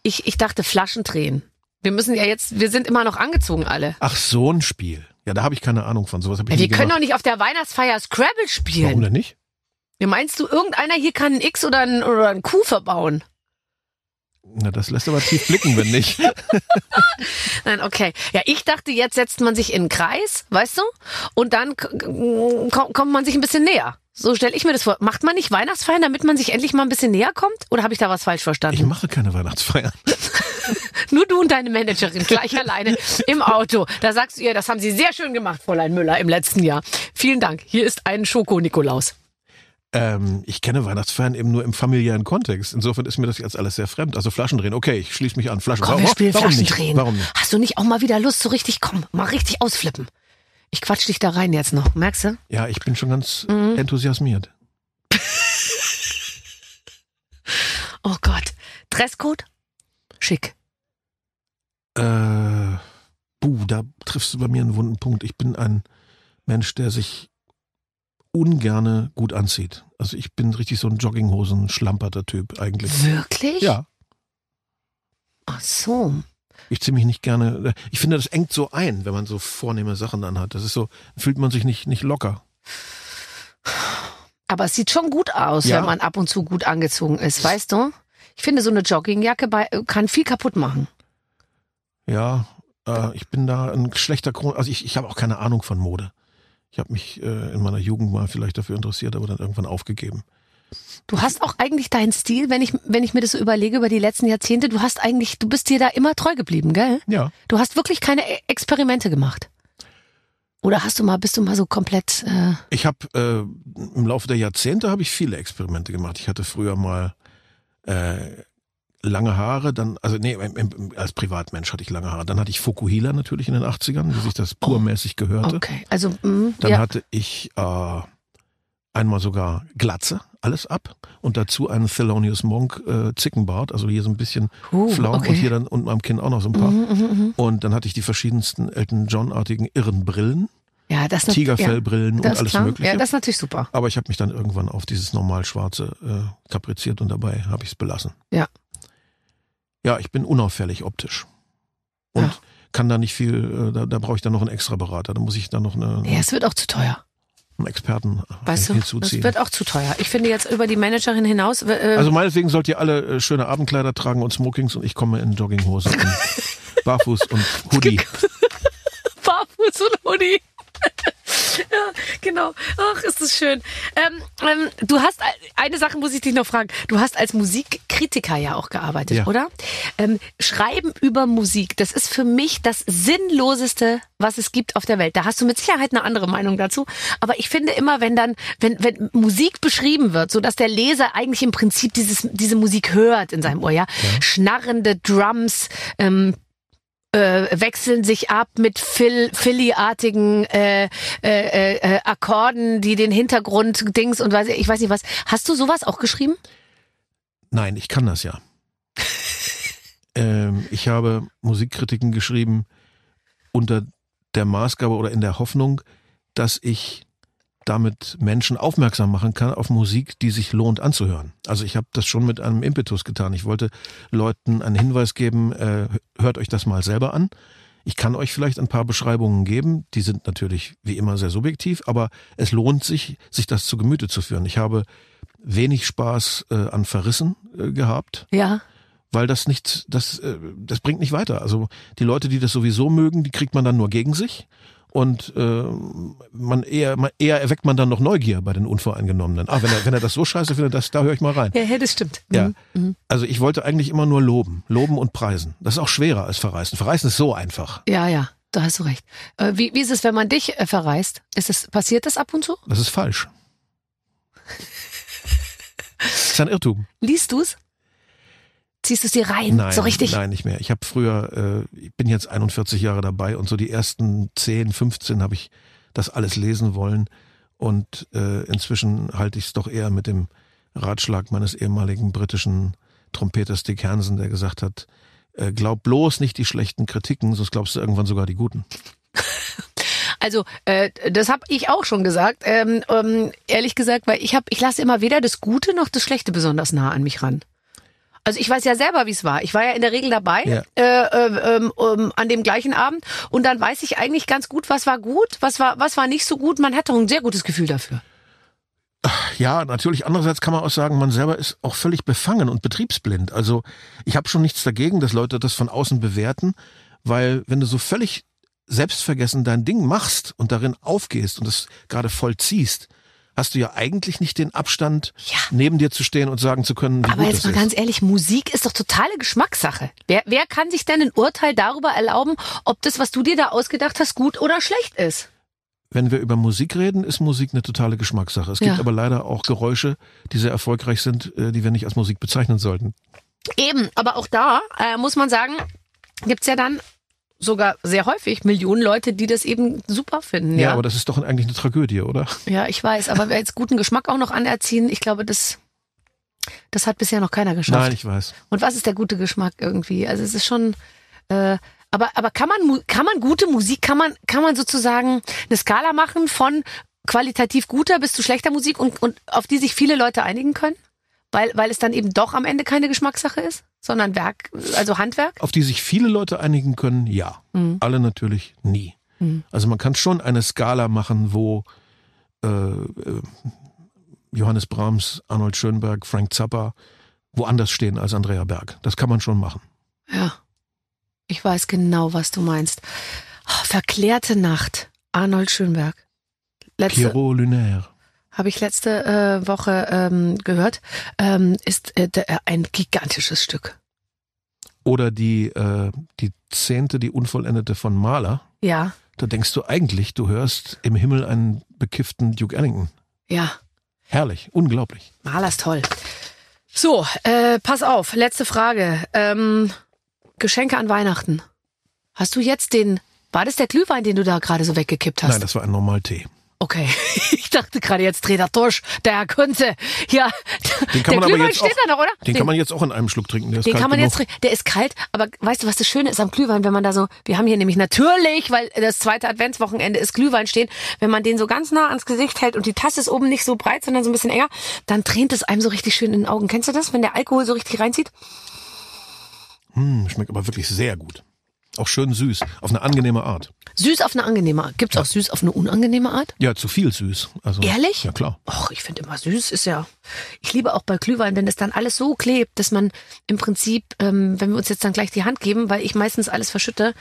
ich, ich dachte Flaschen drehen. Wir müssen ja jetzt, wir sind immer noch angezogen alle. Ach, so ein Spiel. Ja, da habe ich keine Ahnung von. Sowas habe ich Ja, wir können doch nicht auf der Weihnachtsfeier Scrabble Warum spielen. denn nicht? Ja, meinst du, irgendeiner hier kann ein X oder ein, oder ein Q verbauen? Na, das lässt aber tief blicken, wenn nicht. *laughs* Nein, okay. Ja, ich dachte, jetzt setzt man sich in einen Kreis, weißt du? Und dann kommt man sich ein bisschen näher. So stelle ich mir das vor. Macht man nicht Weihnachtsfeiern, damit man sich endlich mal ein bisschen näher kommt? Oder habe ich da was falsch Ich verstanden? mache keine Weihnachtsfeiern. *laughs* Nur du und deine Managerin gleich alleine im Auto. Da sagst du ihr, das haben Sie sehr schön gemacht, Fräulein Müller, im letzten Jahr. Vielen Dank. Hier ist ein Schoko-Nikolaus. Ähm, ich kenne Weihnachtsfeiern eben nur im familiären Kontext. Insofern ist mir das jetzt alles sehr fremd. Also Flaschen drehen, okay, ich schließe mich an. Flaschen Komm, warum, wir spielen warum Flaschen nicht? Warum nicht? Hast du nicht auch mal wieder Lust, so richtig, komm, mal richtig ausflippen. Ich quatsch dich da rein jetzt noch, merkst du? Ja, ich bin schon ganz Mhm. enthusiasmiert. *laughs* Oh Gott. Dresscode? Schick. Äh, buh, da triffst du bei mir einen wunden Punkt. Ich bin ein Mensch, der sich ungerne gut anzieht. Also ich bin richtig so ein Jogginghosen schlamperter Typ eigentlich. Wirklich? Ja, Ach so. ich ziehe mich nicht gerne. Ich finde, das engt so ein, wenn man so vornehme Sachen anhat. Das ist so, fühlt man sich nicht, nicht locker. Aber es sieht schon gut aus, Ja. wenn man ab und zu gut angezogen ist, weißt du? Ich finde, so eine Joggingjacke bei, kann viel kaputt machen. Ja, äh, ich bin da ein schlechter Grund. Also ich, ich habe auch keine Ahnung von Mode. Ich habe mich äh, in meiner Jugend mal vielleicht dafür interessiert, aber dann irgendwann aufgegeben. Du hast auch eigentlich deinen Stil, wenn ich, wenn ich mir das so überlege über die letzten Jahrzehnte, du hast eigentlich, du bist dir da immer treu geblieben, gell? Ja. Du hast wirklich keine E- Experimente gemacht. Oder hast du mal, bist du mal so komplett, äh, Ich habe äh, im Laufe der Jahrzehnte habe ich viele Experimente gemacht. Ich hatte früher mal äh, lange Haare, dann, also nee, als Privatmensch hatte ich lange Haare. Dann hatte ich Fokuhila natürlich in den 80ern, wie sich das purmäßig gehörte. Okay, also mh, Dann ja. hatte ich äh, einmal sogar Glatze, alles ab. Und dazu einen Thelonious Monk äh, Zickenbart, also hier so ein bisschen Uh, Flaum okay. und hier dann unten am Kinn auch noch so ein paar. Mhm, mhm. Und dann hatte ich die verschiedensten Elton John-artigen irren Brillen, Ja, das Tigerfellbrillen ja, das und alles klar. Mögliche. Ja, das ist natürlich super. Aber ich habe mich dann irgendwann auf dieses normal schwarze äh, kapriziert und dabei habe ich es belassen. Ja. Ja, ich bin unauffällig optisch. Und Ja. kann da nicht viel, äh, da, da brauche ich dann noch einen extra Berater. Da muss ich dann noch eine, Ja, es wird auch zu teuer. einen Experten Weißt du, hinzuziehen. es wird auch zu teuer. Ich finde jetzt über die Managerin hinaus. Äh, Also meinetwegen sollt ihr alle äh, schöne Abendkleider tragen und Smokings und ich komme in Jogginghose und *laughs* *laughs* Barfuß und Hoodie. Barfuß und Hoodie. *laughs* ja, genau. Ach, ist das schön. Ähm, ähm, du hast eine Sache muss ich dich noch fragen. Du hast als Musikkritiker ja auch gearbeitet, Ja. oder? Ähm, Schreiben über Musik, das ist für mich das sinnloseste, was es gibt auf der Welt. Da hast du mit Sicherheit eine andere Meinung dazu. Aber ich finde immer, wenn dann, wenn, wenn Musik beschrieben wird, so dass der Leser eigentlich im Prinzip dieses, diese Musik hört in seinem Ohr, ja, schnarrende Drums, ähm, äh, wechseln sich ab mit Phil, Philly-artigen äh, äh, äh, Akkorden, die den Hintergrund Dings und weiß ich, ich weiß nicht was. Hast du sowas auch geschrieben? Nein, ich kann das ja. *laughs* ähm, ich habe Musikkritiken geschrieben unter der Maßgabe oder in der Hoffnung, dass ich damit Menschen aufmerksam machen kann auf Musik, die sich lohnt anzuhören. Also ich habe das schon mit einem Impetus getan. Ich wollte Leuten einen Hinweis geben, äh, hört euch das mal selber an. Ich kann euch vielleicht ein paar Beschreibungen geben, die sind natürlich wie immer sehr subjektiv, aber es lohnt sich, sich das zu Gemüte zu führen. Ich habe wenig Spaß äh, an Verrissen äh, gehabt, Ja. weil das nicht, das, äh, das bringt nicht weiter. Also die Leute, die das sowieso mögen, die kriegt man dann nur gegen sich. Und äh, man eher, man, eher erweckt man dann noch Neugier bei den Unvoreingenommenen. Ah, wenn er, wenn er das so scheiße findet, das, da höre ich mal rein. Ja, ja, das stimmt. Ja. Mhm. Mhm. Also ich wollte eigentlich immer nur loben. Loben und preisen. Das ist auch schwerer als verreißen. Verreißen ist so einfach. Ja, ja, da hast du recht. Äh, wie, wie ist es, wenn man dich äh, verreist? Ist es, passiert das ab und zu? Das ist falsch. *laughs* Das ist ein Irrtum. Liest du's? Ziehst du es dir rein? Nein, so richtig? nein, nicht mehr. Ich habe früher, äh, ich bin jetzt 41 Jahre dabei und so die ersten 10, 15 habe ich das alles lesen wollen und äh, inzwischen halte ich es doch eher mit dem Ratschlag meines ehemaligen britischen Trompeters Dick Hansen, der gesagt hat, äh, glaub bloß nicht die schlechten Kritiken, sonst glaubst du irgendwann sogar die guten. *laughs* Also äh, das habe ich auch schon gesagt. Ähm, ähm, ehrlich gesagt, weil ich habe, ich lasse immer weder das Gute noch das Schlechte besonders nah an mich ran. Also ich weiß ja selber, wie es war. Ich war ja in der Regel dabei Ja. äh, äh, ähm, ähm, an dem gleichen Abend und dann weiß ich eigentlich ganz gut, was war gut, was war was war nicht so gut. Man hat doch ein sehr gutes Gefühl dafür. Ja, natürlich. Andererseits kann man auch sagen, man selber ist auch völlig befangen und betriebsblind. Also ich habe schon nichts dagegen, dass Leute das von außen bewerten, weil wenn du so völlig selbstvergessen dein Ding machst und darin aufgehst und es gerade vollziehst, hast du ja eigentlich nicht den Abstand, Ja. neben dir zu stehen und sagen zu können, wie Aber gut jetzt das mal ist. ganz ehrlich, Musik ist doch totale Geschmackssache. Wer, wer kann sich denn ein Urteil darüber erlauben, ob das, was du dir da ausgedacht hast, gut oder schlecht ist? Wenn wir über Musik reden, ist Musik eine totale Geschmackssache. Es gibt Ja. aber leider auch Geräusche, die sehr erfolgreich sind, äh, die wir nicht als Musik bezeichnen sollten. Eben, aber auch da äh, muss man sagen, gibt's ja dann sogar sehr häufig Millionen Leute, die das eben super finden. Ja, Ja, aber das ist doch eigentlich eine Tragödie, oder? ja ich weiß, aber wer jetzt guten Geschmack auch noch anerziehen, ich glaube, das, das hat bisher noch keiner geschafft. Nein, ich weiß. Und was ist der gute Geschmack irgendwie? Also es ist schon, äh, aber aber kann man kann man gute Musik, kann man kann man sozusagen eine Skala machen von qualitativ guter bis zu schlechter Musik und und auf die sich viele Leute einigen können, weil weil es dann eben doch am Ende keine Geschmackssache ist, sondern Werk, also Handwerk. Auf die sich viele Leute einigen können, ja. Mhm. Alle natürlich nie. Mhm. Also man kann schon eine Skala machen, wo äh, äh, Johannes Brahms, Arnold Schönberg, Frank Zappa woanders stehen als Andrea Berg. Das kann man schon machen. Ja, ich weiß genau, was du meinst. Oh, verklärte Nacht, Arnold Schönberg. Letzte, Pierrot Lunaire. Habe ich letzte äh, Woche ähm, gehört, ähm, ist äh, der, ein gigantisches Stück. Oder die, äh, die Zehnte, die Unvollendete von Mahler. Ja, Da denkst du eigentlich, du hörst im Himmel einen bekifften Duke Ellington. ja, Herrlich, unglaublich. Maler ist toll. So, äh, pass auf, letzte Frage. Ähm, Geschenke an Weihnachten. Hast du jetzt den, war das der Glühwein, den du da gerade so weggekippt hast? Nein, das war ein Normaltee. Okay, *laughs* ich dachte gerade jetzt dreht er durch, der Herr Kunze. Ja, Den kann der man Glühwein jetzt steht auch, da noch, oder? Den kann man jetzt auch in einem Schluck trinken. Der ist Den kalt kann man genug. jetzt, trinken. der ist kalt, aber weißt du, was das Schöne ist am Glühwein, wenn man da so, wir haben hier nämlich natürlich, weil das zweite Adventswochenende ist Glühwein stehen, wenn man den so ganz nah ans Gesicht hält und die Tasse ist oben nicht so breit, sondern so ein bisschen enger, dann tränt es einem so richtig schön in den Augen. Kennst du das, wenn der Alkohol so richtig reinzieht? Hm, schmeckt aber wirklich sehr gut. Auch schön süß, auf eine angenehme Art. Süß auf eine angenehme Art. Gibt's auch süß auf eine unangenehme Art? Ja, zu viel süß. Also, Ehrlich? Ja, klar. Och, ich finde immer süß ist ja. Ich liebe auch bei Glühwein, wenn das dann alles so klebt, dass man im Prinzip, ähm, wenn wir uns jetzt dann gleich die Hand geben, weil ich meistens alles verschütte,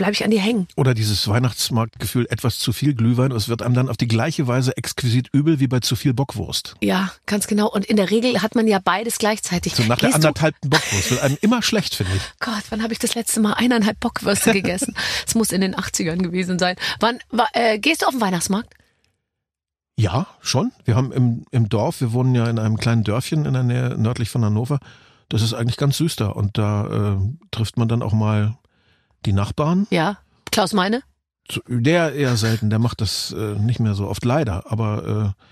bleibe ich an dir hängen. Oder dieses Weihnachtsmarktgefühl, etwas zu viel Glühwein. Es wird einem dann auf die gleiche Weise exquisit übel wie bei zu viel Bockwurst. Ja, ganz genau. Und in der Regel hat man ja beides gleichzeitig. So nach der Gehst du- anderthalbten Bockwurst wird einem immer schlecht, finde ich. Gott, wann habe ich das letzte Mal eineinhalb Bockwürste gegessen? *laughs* Es muss in den 80ern gewesen sein. Wann wa, äh, gehst du auf den Weihnachtsmarkt? Ja, schon. Wir haben im, im Dorf, wir wohnen ja in einem kleinen Dörfchen in der Nähe nördlich von Hannover. Das ist eigentlich ganz süß da. Und da äh, trifft man dann auch mal die Nachbarn. Ja. Klaus Meine? Der eher selten, der macht das äh, nicht mehr so oft, leider. Aber äh,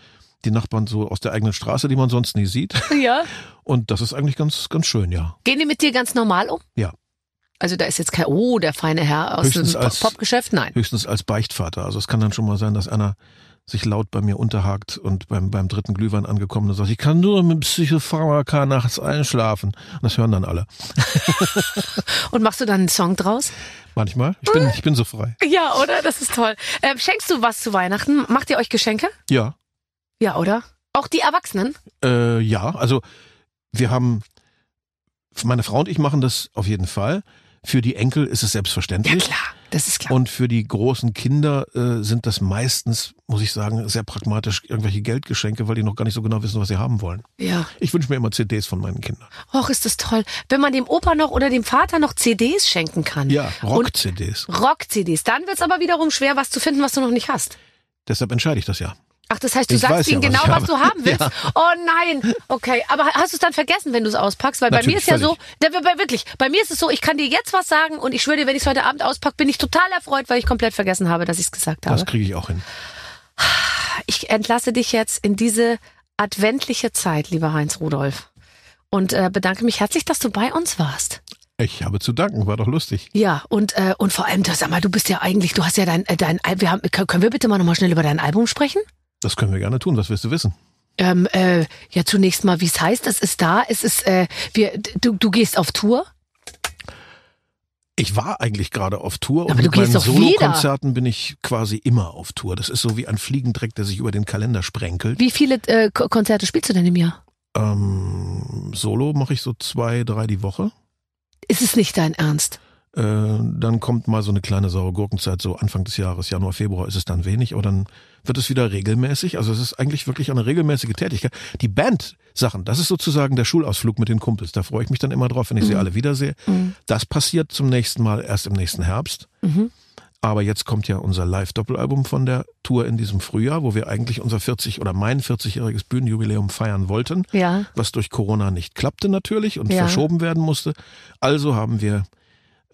die Nachbarn so aus der eigenen Straße, die man sonst nie sieht. *laughs* Ja. Und das ist eigentlich ganz, ganz schön, ja. Gehen die mit dir ganz normal um? Ja. Also da ist jetzt kein, oh, der feine Herr aus Höchstens dem Popgeschäft? Nein. Höchstens als Beichtvater. Also es kann dann schon mal sein, dass einer sich laut bei mir unterhakt und beim, beim dritten Glühwein angekommen ist, sagt, ich kann nur mit Psychopharmaka nachts einschlafen. Und das hören dann alle. *laughs* Und machst du dann einen Song draus? Manchmal. Ich bin, ich bin so frei. Ja, oder? Das ist toll. Ähm, schenkst du was zu Weihnachten? Macht ihr euch Geschenke? Ja. Ja, oder? Auch die Erwachsenen? Äh, ja, also wir haben, meine Frau und ich machen das auf jeden Fall. Für die Enkel ist es selbstverständlich. klar. Das ist klar. Und für die großen Kinder äh, sind das meistens, muss ich sagen, sehr pragmatisch irgendwelche Geldgeschenke, weil die noch gar nicht so genau wissen, was sie haben wollen. ja. Ich wünsche mir immer CDs von meinen Kindern. Och, ist das toll. Wenn man dem Opa noch oder dem Vater noch CDs schenken kann. Ja, Rock-CDs. Rock-CDs. Dann wird's aber wiederum schwer, was zu finden, was du noch nicht hast. Deshalb entscheide ich das ja. Ach, das heißt, du Ich sagst ja, ihnen was genau, was habe. du haben willst? Ja. Oh nein. Okay, aber hast du es dann vergessen, wenn du es auspackst? Weil bei mir Natürlich, ist ja so, völlig. da- bei- wirklich, bei mir ist es so, ich kann dir jetzt was sagen und ich schwöre dir, wenn ich es heute Abend auspacke, bin ich total erfreut, weil ich komplett vergessen habe, dass ich es gesagt habe. Das kriege ich auch hin. Ich entlasse dich jetzt in diese adventliche Zeit, lieber Heinz Rudolf. Und äh, bedanke mich herzlich, dass du bei uns warst. Ich habe zu danken, war doch lustig. Ja, und, äh, und vor allem, sag mal, du bist ja eigentlich, du hast ja dein, äh, dein wir haben, können wir bitte mal nochmal schnell über dein Album sprechen? Das können wir gerne tun. Was willst du wissen? Ähm, äh, ja, zunächst mal, wie es heißt, es ist da, es ist, äh, wir, du, du gehst auf Tour. Ich war eigentlich gerade auf Tour und Aber du mit meinen. Solokonzerten bin ich quasi immer auf Tour. Das ist so wie ein Fliegendreck, der sich über den Kalender sprenkelt. Wie viele äh, Ko- Konzerte spielst du denn im Jahr? Ähm, Solo mache ich so zwei, drei die Woche. Ist es nicht dein Ernst? Äh, dann kommt mal so eine kleine saure Gurkenzeit, so Anfang des Jahres, Januar, Februar ist es dann wenig, aber dann wird es wieder regelmäßig. Also es ist eigentlich wirklich eine regelmäßige Tätigkeit. Die Band-Sachen, das ist sozusagen der Schulausflug mit den Kumpels. Da freue ich mich dann immer drauf, wenn ich sie alle wiedersehe. Das passiert zum nächsten Mal erst im nächsten Herbst. Mhm. Aber jetzt kommt ja unser Live-Doppelalbum von der Tour in diesem Frühjahr, wo wir eigentlich unser 40 oder mein 40-jähriges Bühnenjubiläum feiern wollten Ja. was durch Corona nicht klappte natürlich und Ja. verschoben werden musste. Also haben wir,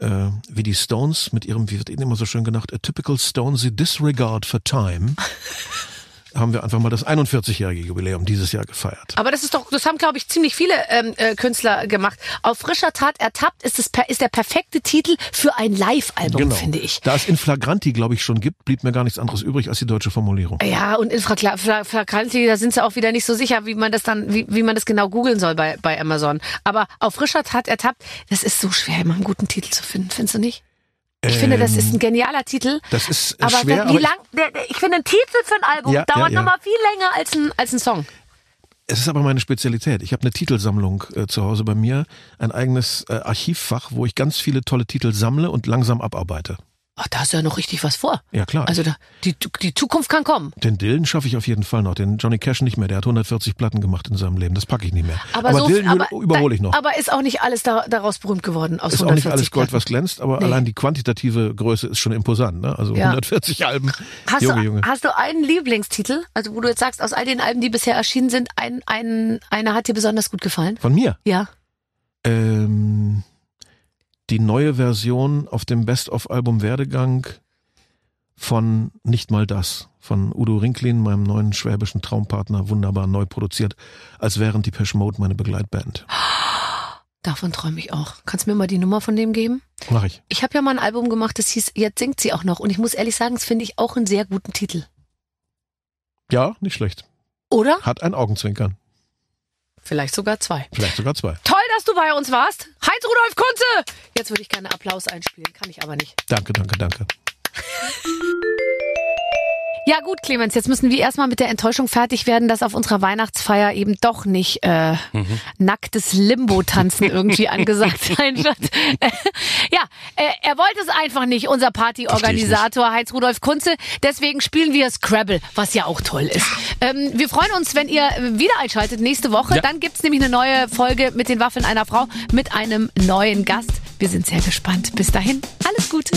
äh, wie die Stones mit ihrem, wie wird ihnen immer so schön genannt, a typical Stonesy disregard for time, *laughs* haben wir einfach mal das 41-jährige Jubiläum dieses Jahr gefeiert. Aber das ist doch, das haben, glaube ich, ziemlich viele ähm, äh, Künstler gemacht. Auf frischer Tat ertappt ist, es ist der perfekte Titel für ein Live-Album, finde ich. Da es in Flagranti, glaube ich, schon gibt, blieb mir gar nichts anderes übrig als die deutsche Formulierung. Ja, und in Flagla- Fla- Flagranti, da sind sie auch wieder nicht so sicher, wie man das dann, wie, wie man das genau googeln soll bei, bei Amazon. Aber auf frischer Tat ertappt, das ist so schwer, immer einen guten Titel zu finden, findest du nicht? Ich finde, das ist ein genialer Titel. Das ist äh, Aber schwer, der, aber lang, der, der, ich finde, ein Titel für ein Album Ja, dauert ja, ja. nochmal viel länger als ein, als ein Song. Es ist aber meine Spezialität. Ich habe eine Titelsammlung äh, zu Hause bei mir, ein eigenes äh, Archivfach, wo ich ganz viele tolle Titel sammle und langsam abarbeite. Ach, da hast du ja noch richtig was vor. Ja, klar. Also da, die, die Zukunft kann kommen. Den Dylan schaffe ich auf jeden Fall noch. Den Johnny Cash nicht mehr. Der hat 140 Platten gemacht in seinem Leben. Das packe ich nicht mehr. Aber, so, Dylan aber, überhole ich noch. Aber ist auch nicht alles da, daraus berühmt geworden aus ist auch 140 nicht alles Gold, Platten. was glänzt, aber Nee. allein die quantitative Größe ist schon imposant. Ne? Also Ja. 140 Alben. Hast, Junge, du, Junge. hast du einen Lieblingstitel? Also wo du jetzt sagst, aus all den Alben, die bisher erschienen sind, ein, ein, einer hat dir besonders gut gefallen? Von mir. Ja. Ähm, die neue Version auf dem Best-of-Album Werdegang von Nicht mal das, von Udo Rinklin, meinem neuen schwäbischen Traumpartner, wunderbar neu produziert, als wären die Pesh Mode meine Begleitband. Davon träume ich auch. Kannst du mir mal die Nummer von dem geben? Mach ich. Ich habe ja mal ein Album gemacht, das hieß Jetzt singt sie auch noch. Und ich muss ehrlich sagen, das finde ich auch einen sehr guten Titel. Ja, nicht schlecht. Oder? Hat ein Augenzwinkern. Vielleicht sogar zwei. Vielleicht sogar zwei. Toll, dass du bei uns warst. Heinz-Rudolf Kunze! Jetzt würde ich gerne Applaus einspielen, kann ich aber nicht. Danke, danke, danke. Ja gut, Clemens, jetzt müssen wir erstmal mit der Enttäuschung fertig werden, dass auf unserer Weihnachtsfeier eben doch nicht äh, nacktes Limbo-Tanzen irgendwie *laughs* angesagt sein wird. *laughs* ja, äh, er wollte es einfach nicht, unser Partyorganisator Heinz-Rudolf Kunze. Deswegen spielen wir Scrabble, was ja auch toll ist. Ähm, wir freuen uns, wenn ihr wieder einschaltet nächste Woche. Ja. Dann gibt's nämlich eine neue Folge mit den Waffeln einer Frau mit einem neuen Gast. Wir sind sehr gespannt. Bis dahin, alles Gute.